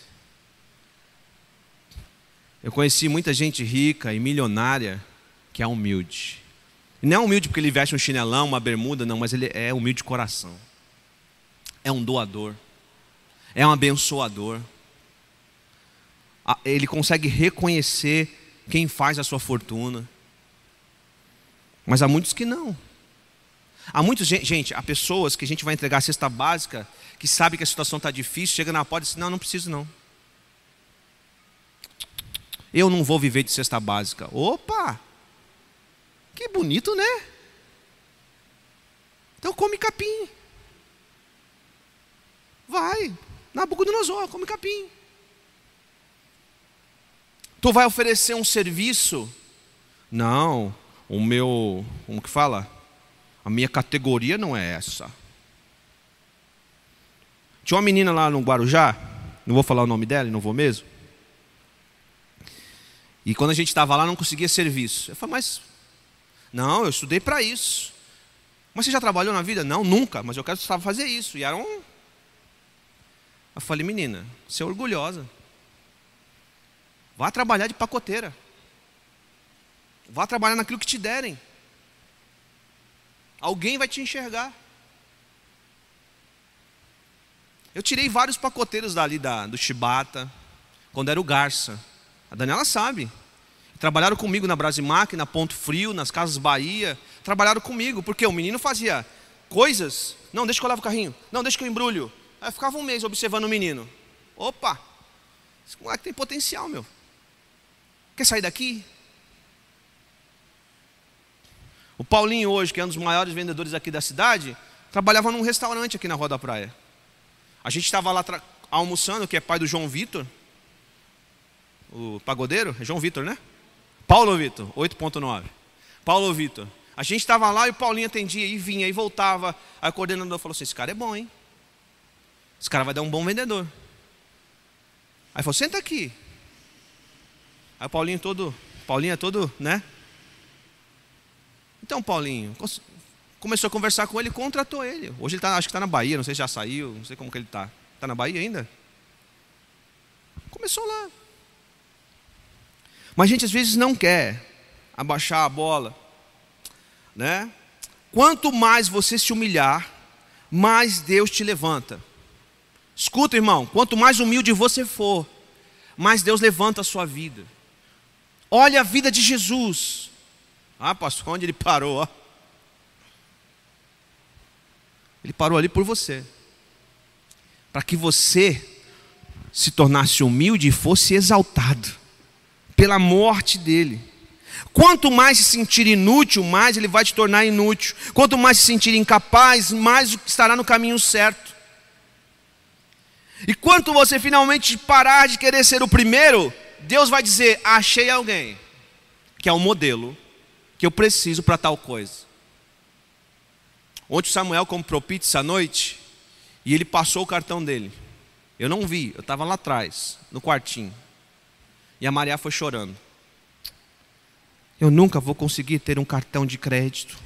Eu conheci muita gente rica e milionária que é humilde. Não é humilde porque ele veste um chinelão, uma bermuda, não, mas ele é humilde de coração. É um doador é um abençoador. Ele consegue reconhecer quem faz a sua fortuna. Mas há muitos que não. Há muitos, gente, há pessoas que a gente vai entregar a cesta básica, que sabe que a situação está difícil, chega na porta e diz: Não, não preciso não. Eu não vou viver de cesta básica. Opa! Que bonito, né? Então come capim. Vai, Nabucodonosor, come capim. Tu vai oferecer um serviço? Não, o meu, como que fala? A minha categoria não é essa. Tinha uma menina lá no Guarujá, não vou falar o nome dela, não vou mesmo. E quando a gente estava lá, não conseguia serviço. Eu falei, mas, não, eu estudei para isso. Mas você já trabalhou na vida? Não, nunca, mas eu quero fazer isso. E era um. Eu falei, menina, você é orgulhosa. Vá trabalhar de pacoteira. Vá trabalhar naquilo que te derem. Alguém vai te enxergar. Eu tirei vários pacoteiros dali da, do Chibata, quando era o Garça. A Daniela sabe. Trabalharam comigo na Brasimac, na Ponto Frio, nas Casas Bahia. Trabalharam comigo, porque o menino fazia coisas. Não, deixa que eu levo o carrinho. Não, deixa que eu embrulho. Aí eu ficava um mês observando o menino. Opa, esse moleque tem potencial, meu. Quer sair daqui? O Paulinho hoje, que é um dos maiores vendedores aqui da cidade, trabalhava num restaurante aqui na Rua da Praia. A gente estava lá almoçando, que é pai do João Vitor, o pagodeiro, é João Vitor, né? Paulo Vitor, 8.9. Paulo Vitor. A gente estava lá e o Paulinho atendia e vinha e voltava. Aí o coordenador falou assim: esse cara é bom, hein? Esse cara vai dar um bom vendedor. Aí falou: senta aqui. Aí o Paulinho todo, Paulinho é todo, né? Então, Paulinho, começou a conversar com ele contratou ele. Hoje ele tá, acho que está na Bahia, não sei se já saiu, não sei como que ele está. Está na Bahia ainda? Começou lá. Mas a gente às vezes não quer abaixar a bola, né? Quanto mais você se humilhar, mais Deus te levanta. Escuta, irmão, quanto mais humilde você for, mais Deus levanta a sua vida. Olha a vida de Jesus. Ah, pastor, onde ele parou? Ó. Ele parou ali por você. Para que você se tornasse humilde e fosse exaltado pela morte dele. Quanto mais se sentir inútil, mais ele vai te tornar inútil. Quanto mais se sentir incapaz, mais estará no caminho certo. E quanto você finalmente parar de querer ser o primeiro, Deus vai dizer: Achei alguém que é o modelo que eu preciso para tal coisa. Ontem Samuel comprou pizza à noite e ele passou o cartão dele. Eu não vi, eu estava lá atrás, no quartinho. E a Maria foi chorando. Eu nunca vou conseguir ter um cartão de crédito.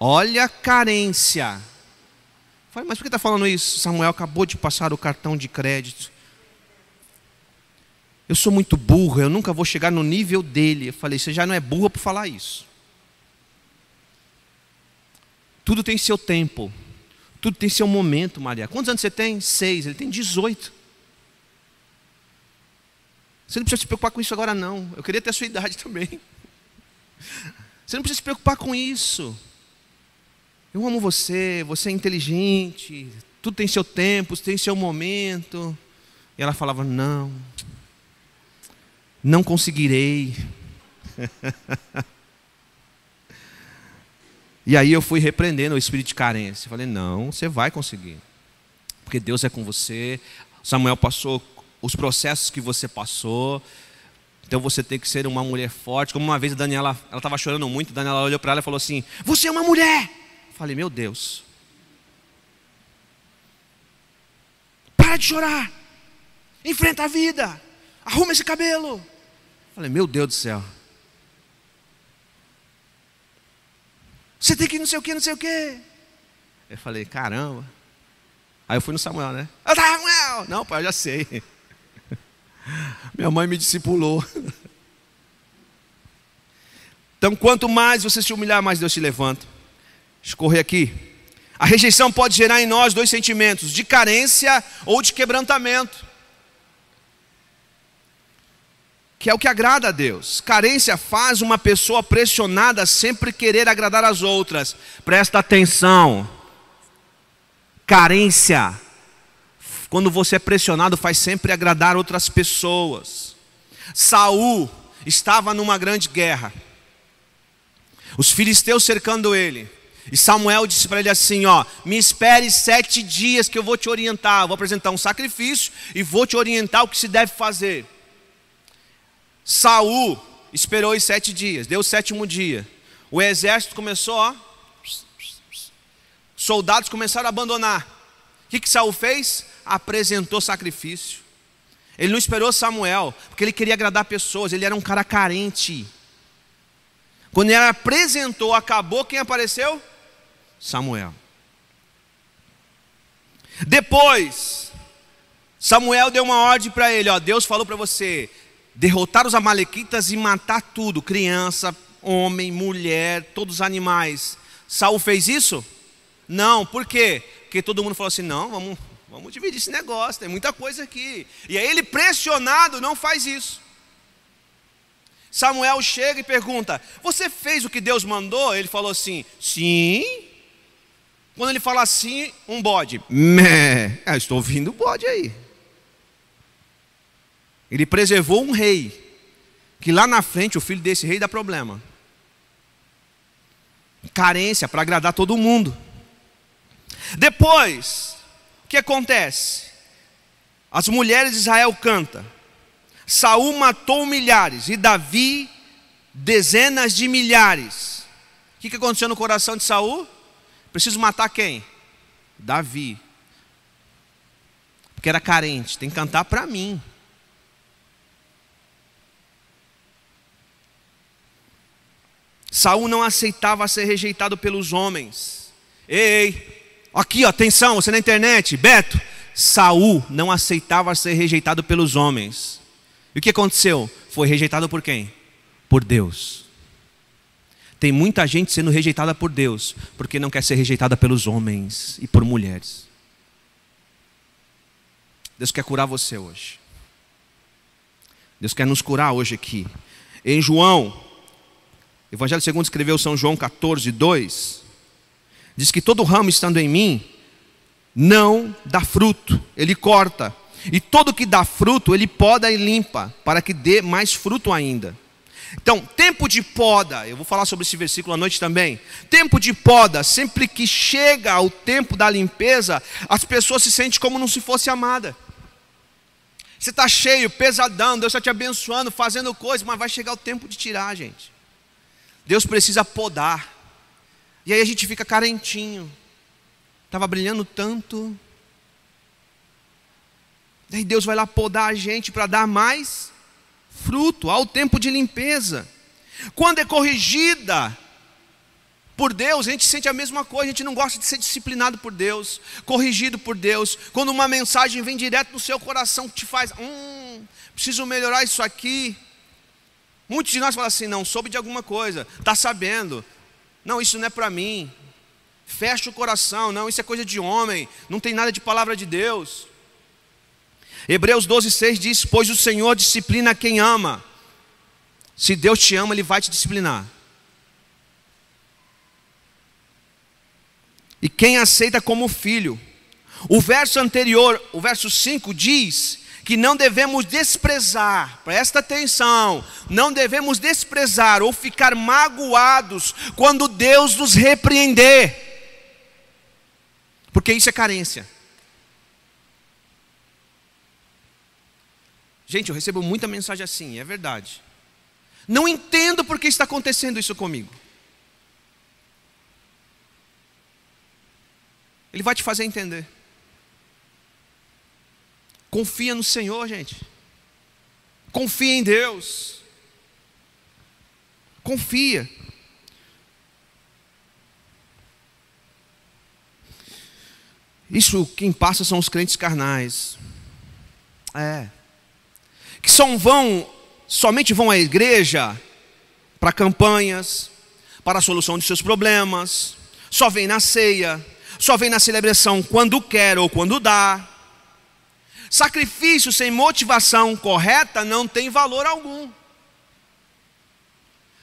Olha a carência. Falei, mas por que está falando isso? Samuel acabou de passar o cartão de crédito. Eu sou muito burro, eu nunca vou chegar no nível dele. Eu falei, você já não é burro por falar isso. Tudo tem seu tempo. Tudo tem seu momento, Maria. Quantos anos você tem? Seis. Ele tem 18. Você não precisa se preocupar com isso agora, não. Eu queria ter a sua idade (laughs) também. Você não precisa se preocupar com isso. Eu amo você, você é inteligente, tudo tem seu tempo, tem seu momento. E ela falava: Não, não conseguirei. (laughs) e aí eu fui repreendendo o espírito de carência. Falei: Não, você vai conseguir, porque Deus é com você. Samuel passou os processos que você passou. Então você tem que ser uma mulher forte. Como uma vez a Daniela, ela estava chorando muito, a Daniela olhou para ela e falou assim: Você é uma mulher. Falei, meu Deus. Para de chorar. Enfrenta a vida. Arruma esse cabelo. Falei, meu Deus do céu. Você tem que não sei o que, não sei o que. Eu falei, caramba. Aí eu fui no Samuel, né? Samuel! Não, pai, eu já sei. (laughs) Minha mãe me discipulou. (laughs) Então, quanto mais você se humilhar, mais Deus te levanta. Escorrer aqui. A rejeição pode gerar em nós dois sentimentos: de carência ou de quebrantamento. Que é o que agrada a Deus. Carência faz uma pessoa pressionada sempre querer agradar as outras. Presta atenção. Carência quando você é pressionado, faz sempre agradar outras pessoas. Saul estava numa grande guerra. Os filisteus cercando ele. E Samuel disse para ele assim: Ó, me espere sete dias que eu vou te orientar. vou apresentar um sacrifício e vou te orientar o que se deve fazer. Saul esperou os sete dias, deu o sétimo dia. O exército começou, ó, soldados começaram a abandonar. O que, que Saul fez? apresentou sacrifício. Ele não esperou Samuel, porque ele queria agradar pessoas, ele era um cara carente. Quando ele apresentou, acabou, quem apareceu? Samuel. Depois, Samuel deu uma ordem para ele: ó, Deus falou para você derrotar os amalequitas e matar tudo, criança, homem, mulher, todos os animais. Saul fez isso? Não, por quê? Porque todo mundo falou assim: não, vamos, vamos dividir esse negócio, tem muita coisa aqui. E aí ele, pressionado, não faz isso. Samuel chega e pergunta: Você fez o que Deus mandou? Ele falou assim: Sim. Quando ele fala assim, um bode. Mé, ah, estou ouvindo o bode aí. Ele preservou um rei, que lá na frente o filho desse rei dá problema. Carência para agradar todo mundo. Depois, o que acontece? As mulheres de Israel cantam. Saul matou milhares e Davi dezenas de milhares. O que aconteceu no coração de Saul? Preciso matar quem? Davi. Porque era carente, tem que cantar para mim. Saul não aceitava ser rejeitado pelos homens. Ei, aqui, ó, atenção, você na internet, Beto. Saul não aceitava ser rejeitado pelos homens. E o que aconteceu? Foi rejeitado por quem? Por Deus. Tem muita gente sendo rejeitada por Deus, porque não quer ser rejeitada pelos homens e por mulheres. Deus quer curar você hoje. Deus quer nos curar hoje aqui. Em João, Evangelho segundo escreveu São João 14, 2, diz que todo ramo estando em mim não dá fruto, ele corta, e todo que dá fruto, ele poda e limpa, para que dê mais fruto ainda. Então, tempo de poda, eu vou falar sobre esse versículo à noite também. Tempo de poda, sempre que chega o tempo da limpeza, as pessoas se sentem como não se fosse amada. Você está cheio, pesadão, Deus está te abençoando, fazendo coisas, mas vai chegar o tempo de tirar, gente. Deus precisa podar. E aí a gente fica carentinho. Estava brilhando tanto, Daí Deus vai lá podar a gente para dar mais fruto, ao tempo de limpeza. Quando é corrigida por Deus, a gente sente a mesma coisa, a gente não gosta de ser disciplinado por Deus, corrigido por Deus. Quando uma mensagem vem direto no seu coração que te faz, hum, preciso melhorar isso aqui. Muitos de nós falam assim: não, soube de alguma coisa, está sabendo. Não, isso não é para mim. Fecha o coração, não, isso é coisa de homem, não tem nada de palavra de Deus. Hebreus 12, 6 diz: Pois o Senhor disciplina quem ama. Se Deus te ama, Ele vai te disciplinar. E quem aceita como filho. O verso anterior, o verso 5, diz que não devemos desprezar, presta atenção, não devemos desprezar ou ficar magoados quando Deus nos repreender, porque isso é carência. Gente, eu recebo muita mensagem assim, é verdade. Não entendo por que está acontecendo isso comigo. Ele vai te fazer entender. Confia no Senhor, gente. Confia em Deus. Confia. Isso quem passa são os crentes carnais. É que só vão, somente vão à igreja para campanhas, para a solução de seus problemas, só vem na ceia, só vem na celebração quando quer ou quando dá. Sacrifício sem motivação correta não tem valor algum.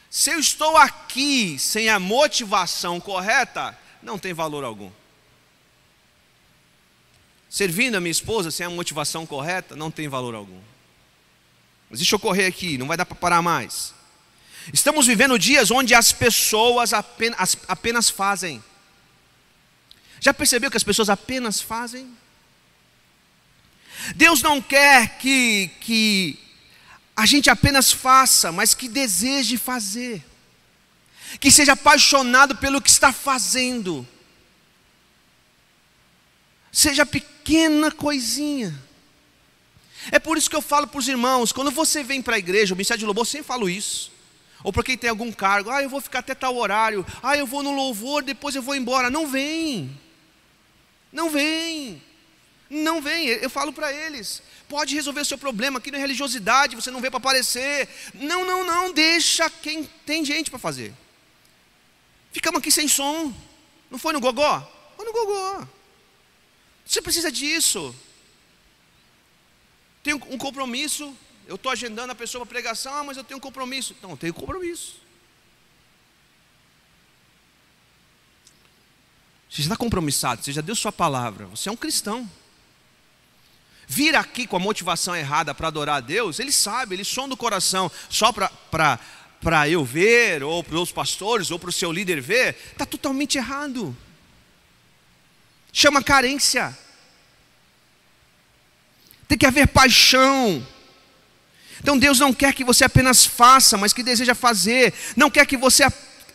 Se eu estou aqui sem a motivação correta, não tem valor algum. Servindo a minha esposa sem a motivação correta, não tem valor algum. Mas deixa eu correr aqui, não vai dar para parar mais. Estamos vivendo dias onde as pessoas apenas, apenas fazem. Já percebeu que as pessoas apenas fazem? Deus não quer que, que a gente apenas faça, mas que deseje fazer, que seja apaixonado pelo que está fazendo, seja pequena coisinha. É por isso que eu falo para os irmãos, quando você vem para a igreja, o ministério de louvor sempre falo isso. Ou para quem tem algum cargo, ah, eu vou ficar até tal horário, ah, eu vou no louvor, depois eu vou embora. Não vem. Não vem. Não vem. Eu falo para eles, pode resolver o seu problema, aqui não é religiosidade, você não veio para aparecer. Não, não, não, deixa quem tem gente para fazer. Ficamos aqui sem som. Não foi no gogó? Foi no gogó. Você precisa disso. Tem um compromisso, eu estou agendando a pessoa para pregação, ah, mas eu tenho um compromisso. Não, eu tenho compromisso. Você está compromissado, você já deu sua palavra, você é um cristão. Vir aqui com a motivação errada para adorar a Deus, ele sabe, ele sonda o coração só para eu ver, ou para os pastores, ou para o seu líder ver, está totalmente errado. Chama carência. Tem que haver paixão. Então Deus não quer que você apenas faça, mas que deseja fazer. Não quer que você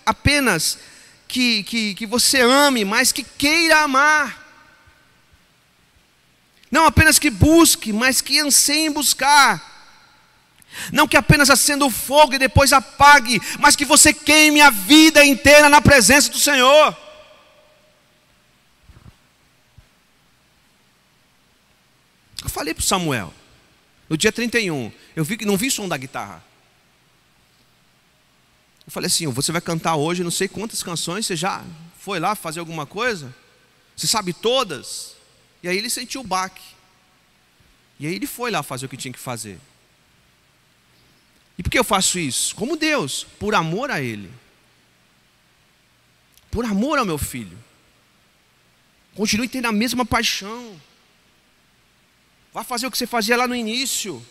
apenas que, que, que você ame, mas que queira amar. Não apenas que busque, mas que anseie buscar. Não que apenas acenda o fogo e depois apague, mas que você queime a vida inteira na presença do Senhor. Falei para Samuel, no dia 31, eu vi que não vi som da guitarra. Eu falei assim: você vai cantar hoje não sei quantas canções, você já foi lá fazer alguma coisa? Você sabe todas? E aí ele sentiu o baque. E aí ele foi lá fazer o que tinha que fazer. E por que eu faço isso? Como Deus, por amor a Ele. Por amor ao meu filho. Continue tendo a mesma paixão. Vá fazer o que você fazia lá no início.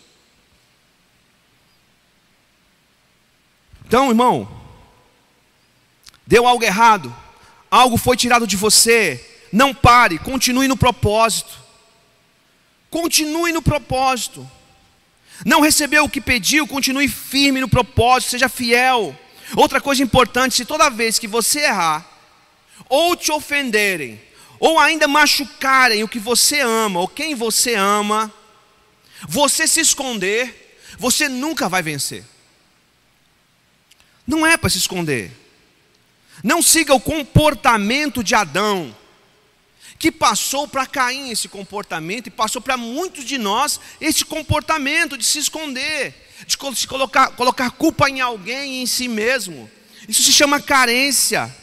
Então, irmão, deu algo errado, algo foi tirado de você, não pare, continue no propósito. Continue no propósito. Não recebeu o que pediu, continue firme no propósito, seja fiel. Outra coisa importante: se toda vez que você errar, ou te ofenderem, ou ainda machucarem o que você ama, ou quem você ama, você se esconder, você nunca vai vencer. Não é para se esconder. Não siga o comportamento de Adão, que passou para Caim esse comportamento e passou para muitos de nós esse comportamento de se esconder, de se colocar, colocar culpa em alguém e em si mesmo. Isso se chama carência.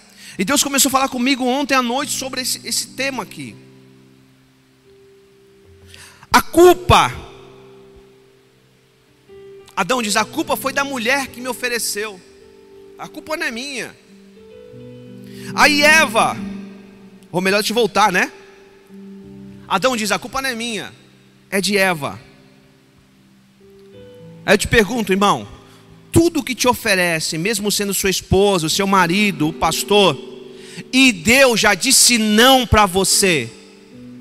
E Deus começou a falar comigo ontem à noite sobre esse, esse tema aqui. A culpa. Adão diz: a culpa foi da mulher que me ofereceu. A culpa não é minha. Aí Eva, ou melhor, te voltar, né? Adão diz: a culpa não é minha, é de Eva. Aí eu te pergunto, irmão, tudo que te oferece, mesmo sendo sua esposa, o seu marido, o pastor, e Deus já disse não para você,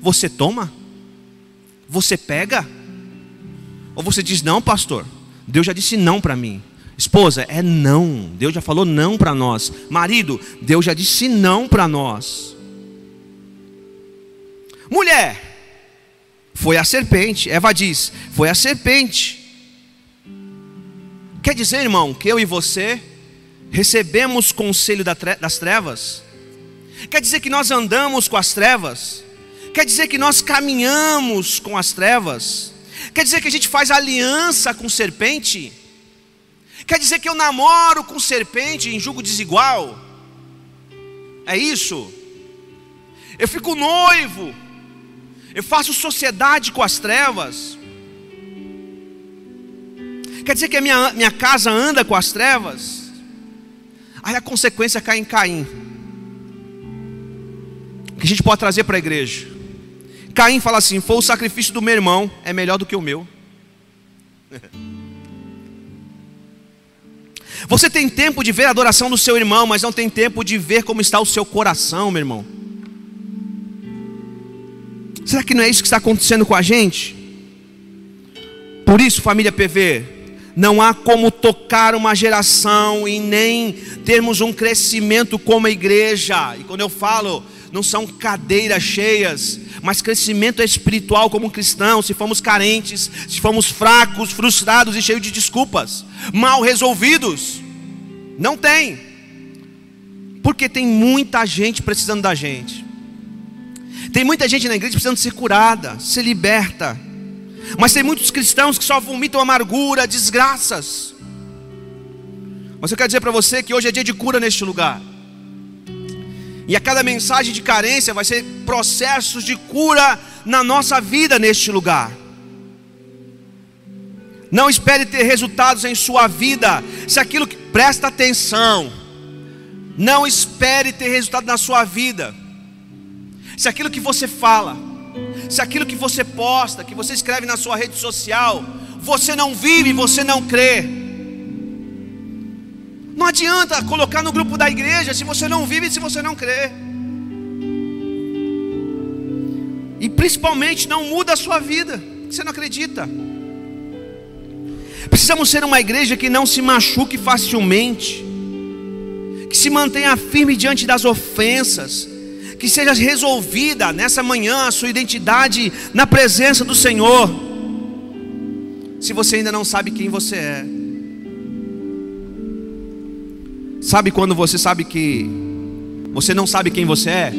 você toma? Você pega? Ou você diz não, pastor? Deus já disse não para mim. Esposa, é não. Deus já falou não para nós. Marido, Deus já disse não para nós. Mulher, foi a serpente. Eva diz: foi a serpente. Quer dizer, irmão, que eu e você recebemos conselho das trevas? Quer dizer que nós andamos com as trevas? Quer dizer que nós caminhamos com as trevas? Quer dizer que a gente faz aliança com serpente? Quer dizer que eu namoro com serpente em julgo desigual? É isso? Eu fico noivo, eu faço sociedade com as trevas. Quer dizer que a minha, minha casa anda com as trevas? Aí a consequência cai em Caim que a gente pode trazer para a igreja. Caim fala assim: foi o sacrifício do meu irmão, é melhor do que o meu. (laughs) Você tem tempo de ver a adoração do seu irmão, mas não tem tempo de ver como está o seu coração, meu irmão. Será que não é isso que está acontecendo com a gente? Por isso, família PV, não há como tocar uma geração e nem termos um crescimento como igreja. E quando eu falo não são cadeiras cheias, mas crescimento espiritual como cristão, se formos carentes, se formos fracos, frustrados e cheios de desculpas, mal resolvidos. Não tem. Porque tem muita gente precisando da gente. Tem muita gente na igreja precisando ser curada, ser liberta. Mas tem muitos cristãos que só vomitam amargura, desgraças. Mas eu quero dizer para você que hoje é dia de cura neste lugar. E a cada mensagem de carência vai ser processos de cura na nossa vida neste lugar. Não espere ter resultados em sua vida, se aquilo que presta atenção. Não espere ter resultado na sua vida. Se aquilo que você fala, se aquilo que você posta, que você escreve na sua rede social, você não vive, você não crê. Adianta colocar no grupo da igreja se você não vive e se você não crê. E principalmente não muda a sua vida, você não acredita. Precisamos ser uma igreja que não se machuque facilmente, que se mantenha firme diante das ofensas, que seja resolvida nessa manhã a sua identidade na presença do Senhor. Se você ainda não sabe quem você é, sabe quando você sabe que você não sabe quem você é?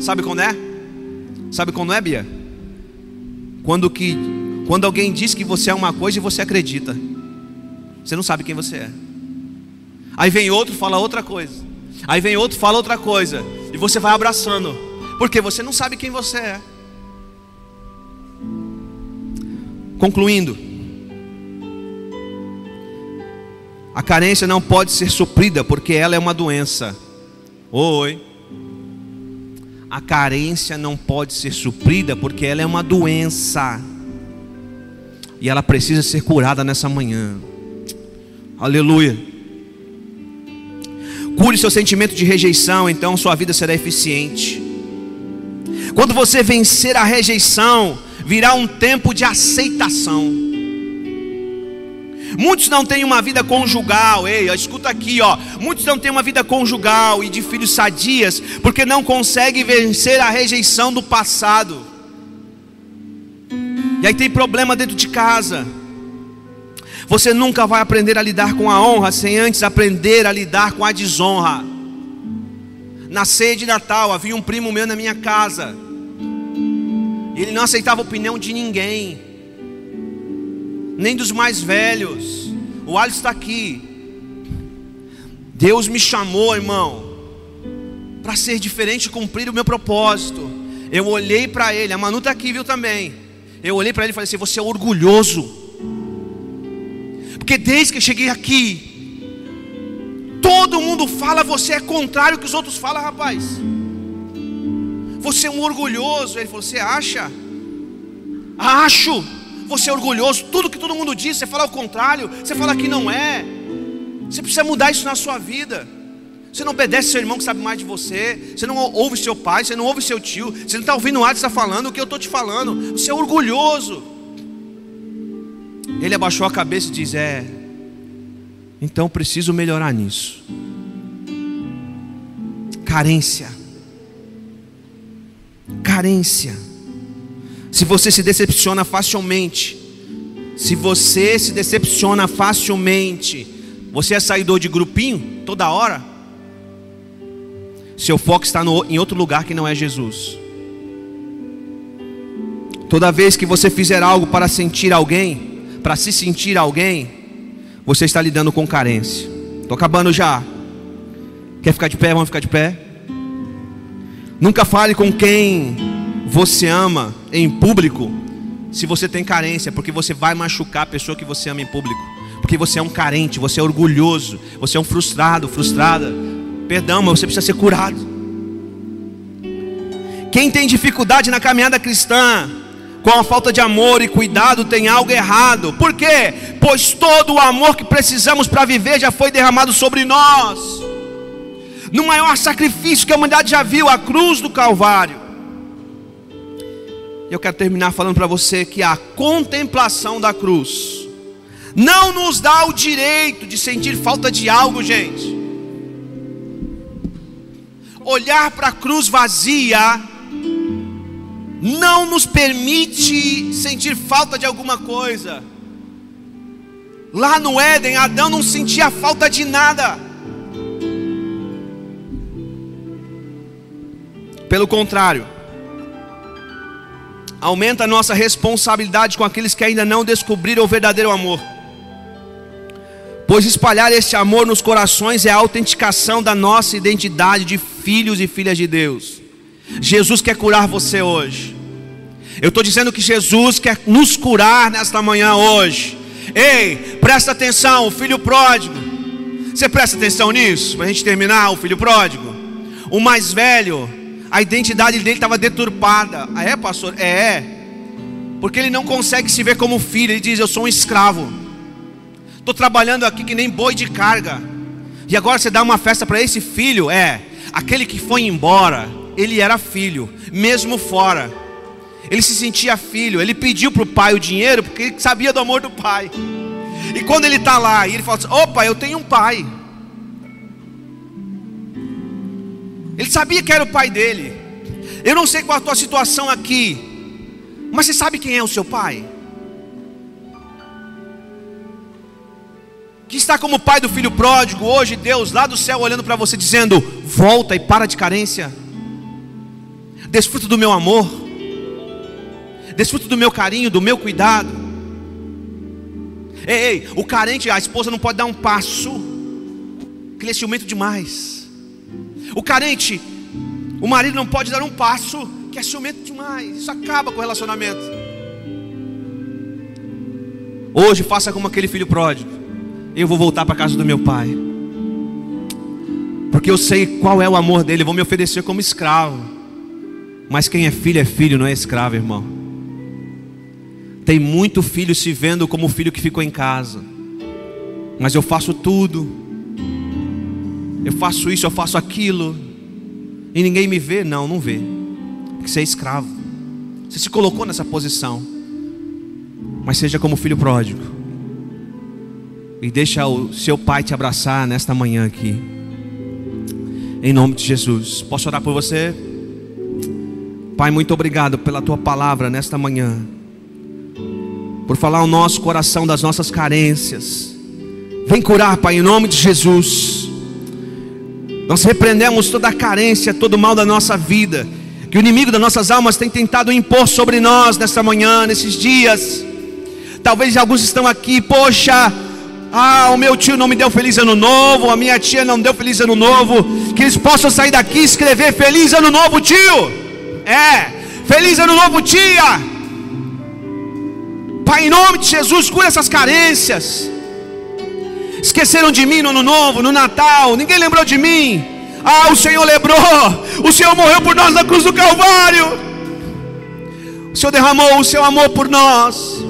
Sabe quando é? Sabe quando é, Bia? Quando que quando alguém diz que você é uma coisa e você acredita. Você não sabe quem você é. Aí vem outro, fala outra coisa. Aí vem outro, fala outra coisa. E você vai abraçando. Porque você não sabe quem você é. Concluindo. A carência não pode ser suprida porque ela é uma doença. Oi. A carência não pode ser suprida porque ela é uma doença. E ela precisa ser curada nessa manhã. Aleluia. Cure seu sentimento de rejeição, então sua vida será eficiente. Quando você vencer a rejeição, virá um tempo de aceitação. Muitos não têm uma vida conjugal, ei, ó, escuta aqui, ó. Muitos não têm uma vida conjugal e de filhos sadias, porque não conseguem vencer a rejeição do passado. E aí tem problema dentro de casa. Você nunca vai aprender a lidar com a honra sem antes aprender a lidar com a desonra. Na ceia de Natal havia um primo meu na minha casa. Ele não aceitava a opinião de ninguém, nem dos mais velhos. O Alisson está aqui. Deus me chamou, irmão, para ser diferente e cumprir o meu propósito. Eu olhei para ele, a Manu está aqui, viu também. Eu olhei para ele e falei assim: Você é orgulhoso. Porque desde que eu cheguei aqui, todo mundo fala, você é contrário ao que os outros falam, rapaz. Você é um orgulhoso. Ele falou: Você acha? Acho. Você é orgulhoso. Tudo que todo mundo diz, você fala o contrário. Você fala que não é. Você precisa mudar isso na sua vida. Você não obedece seu irmão que sabe mais de você. Você não ouve seu pai. Você não ouve seu tio. Você não está ouvindo o Adson falando o que eu estou te falando. Você é orgulhoso. Ele abaixou a cabeça e diz: É, então preciso melhorar nisso. Carência. Carência. Se você se decepciona facilmente, se você se decepciona facilmente, você é saidor de grupinho toda hora? Seu foco está no, em outro lugar que não é Jesus. Toda vez que você fizer algo para sentir alguém, para se sentir alguém, você está lidando com carência. Estou acabando já. Quer ficar de pé? Vamos ficar de pé. Nunca fale com quem você ama em público se você tem carência, porque você vai machucar a pessoa que você ama em público. Porque você é um carente, você é orgulhoso, você é um frustrado, frustrada. Perdão, mas você precisa ser curado. Quem tem dificuldade na caminhada cristã, com a falta de amor e cuidado tem algo errado. Por quê? Pois todo o amor que precisamos para viver já foi derramado sobre nós. No maior sacrifício que a humanidade já viu, a cruz do Calvário. Eu quero terminar falando para você que a contemplação da cruz não nos dá o direito de sentir falta de algo, gente. Olhar para a cruz vazia não nos permite sentir falta de alguma coisa. Lá no Éden, Adão não sentia falta de nada. Pelo contrário, aumenta a nossa responsabilidade com aqueles que ainda não descobriram o verdadeiro amor. Pois espalhar este amor nos corações é a autenticação da nossa identidade de filhos e filhas de Deus. Jesus quer curar você hoje. Eu estou dizendo que Jesus quer nos curar nesta manhã hoje. Ei, presta atenção, o filho pródigo. Você presta atenção nisso? Para a gente terminar, o filho pródigo. O mais velho, a identidade dele estava deturpada. Ah, é, pastor? É, é. Porque ele não consegue se ver como filho. Ele diz: Eu sou um escravo. Estou trabalhando aqui que nem boi de carga. E agora você dá uma festa para esse filho? É. Aquele que foi embora, ele era filho, mesmo fora. Ele se sentia filho. Ele pediu para o pai o dinheiro porque ele sabia do amor do pai. E quando ele está lá e ele fala assim: Opa, eu tenho um pai. Ele sabia que era o pai dele. Eu não sei qual a tua situação aqui, mas você sabe quem é o seu pai? Que está como pai do filho pródigo, hoje Deus lá do céu olhando para você dizendo: Volta e para de carência, desfruta do meu amor, desfruta do meu carinho, do meu cuidado. Ei, ei, o carente, a esposa não pode dar um passo, ciumento demais. O carente, o marido não pode dar um passo que é ciumento demais. Isso acaba com o relacionamento. Hoje faça como aquele filho pródigo. Eu vou voltar para casa do meu pai. Porque eu sei qual é o amor dele, vou me oferecer como escravo. Mas quem é filho é filho, não é escravo, irmão. Tem muito filho se vendo como filho que ficou em casa. Mas eu faço tudo eu faço isso, eu faço aquilo, e ninguém me vê? Não, não vê, porque você é escravo, você se colocou nessa posição, mas seja como filho pródigo, e deixa o seu pai te abraçar nesta manhã aqui, em nome de Jesus. Posso orar por você? Pai, muito obrigado pela tua palavra nesta manhã, por falar ao nosso coração das nossas carências. Vem curar, Pai, em nome de Jesus. Nós repreendemos toda a carência, todo o mal da nossa vida, que o inimigo das nossas almas tem tentado impor sobre nós nesta manhã, nesses dias. Talvez alguns estão aqui, poxa, ah, o meu tio não me deu feliz ano novo, a minha tia não deu feliz ano novo. Que eles possam sair daqui e escrever feliz ano novo, tio. É, feliz ano novo, tia. Pai, em nome de Jesus, cura essas carências. Esqueceram de mim no ano novo, no Natal, ninguém lembrou de mim. Ah, o Senhor lembrou. O Senhor morreu por nós na cruz do Calvário. O Senhor derramou o seu amor por nós.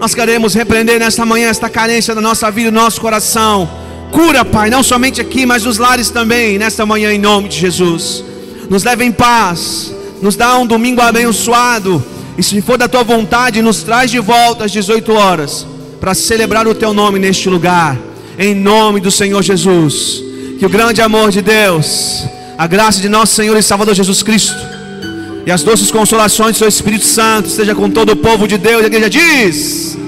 Nós queremos repreender nesta manhã esta carência da nossa vida, do nosso coração. Cura, Pai, não somente aqui, mas nos lares também, nesta manhã, em nome de Jesus. Nos leve em paz, nos dá um domingo abençoado. E se for da tua vontade, nos traz de volta às 18 horas para celebrar o teu nome neste lugar, em nome do Senhor Jesus. Que o grande amor de Deus, a graça de nosso Senhor e Salvador Jesus Cristo, e as doces consolações do seu Espírito Santo esteja com todo o povo de Deus. E a igreja diz.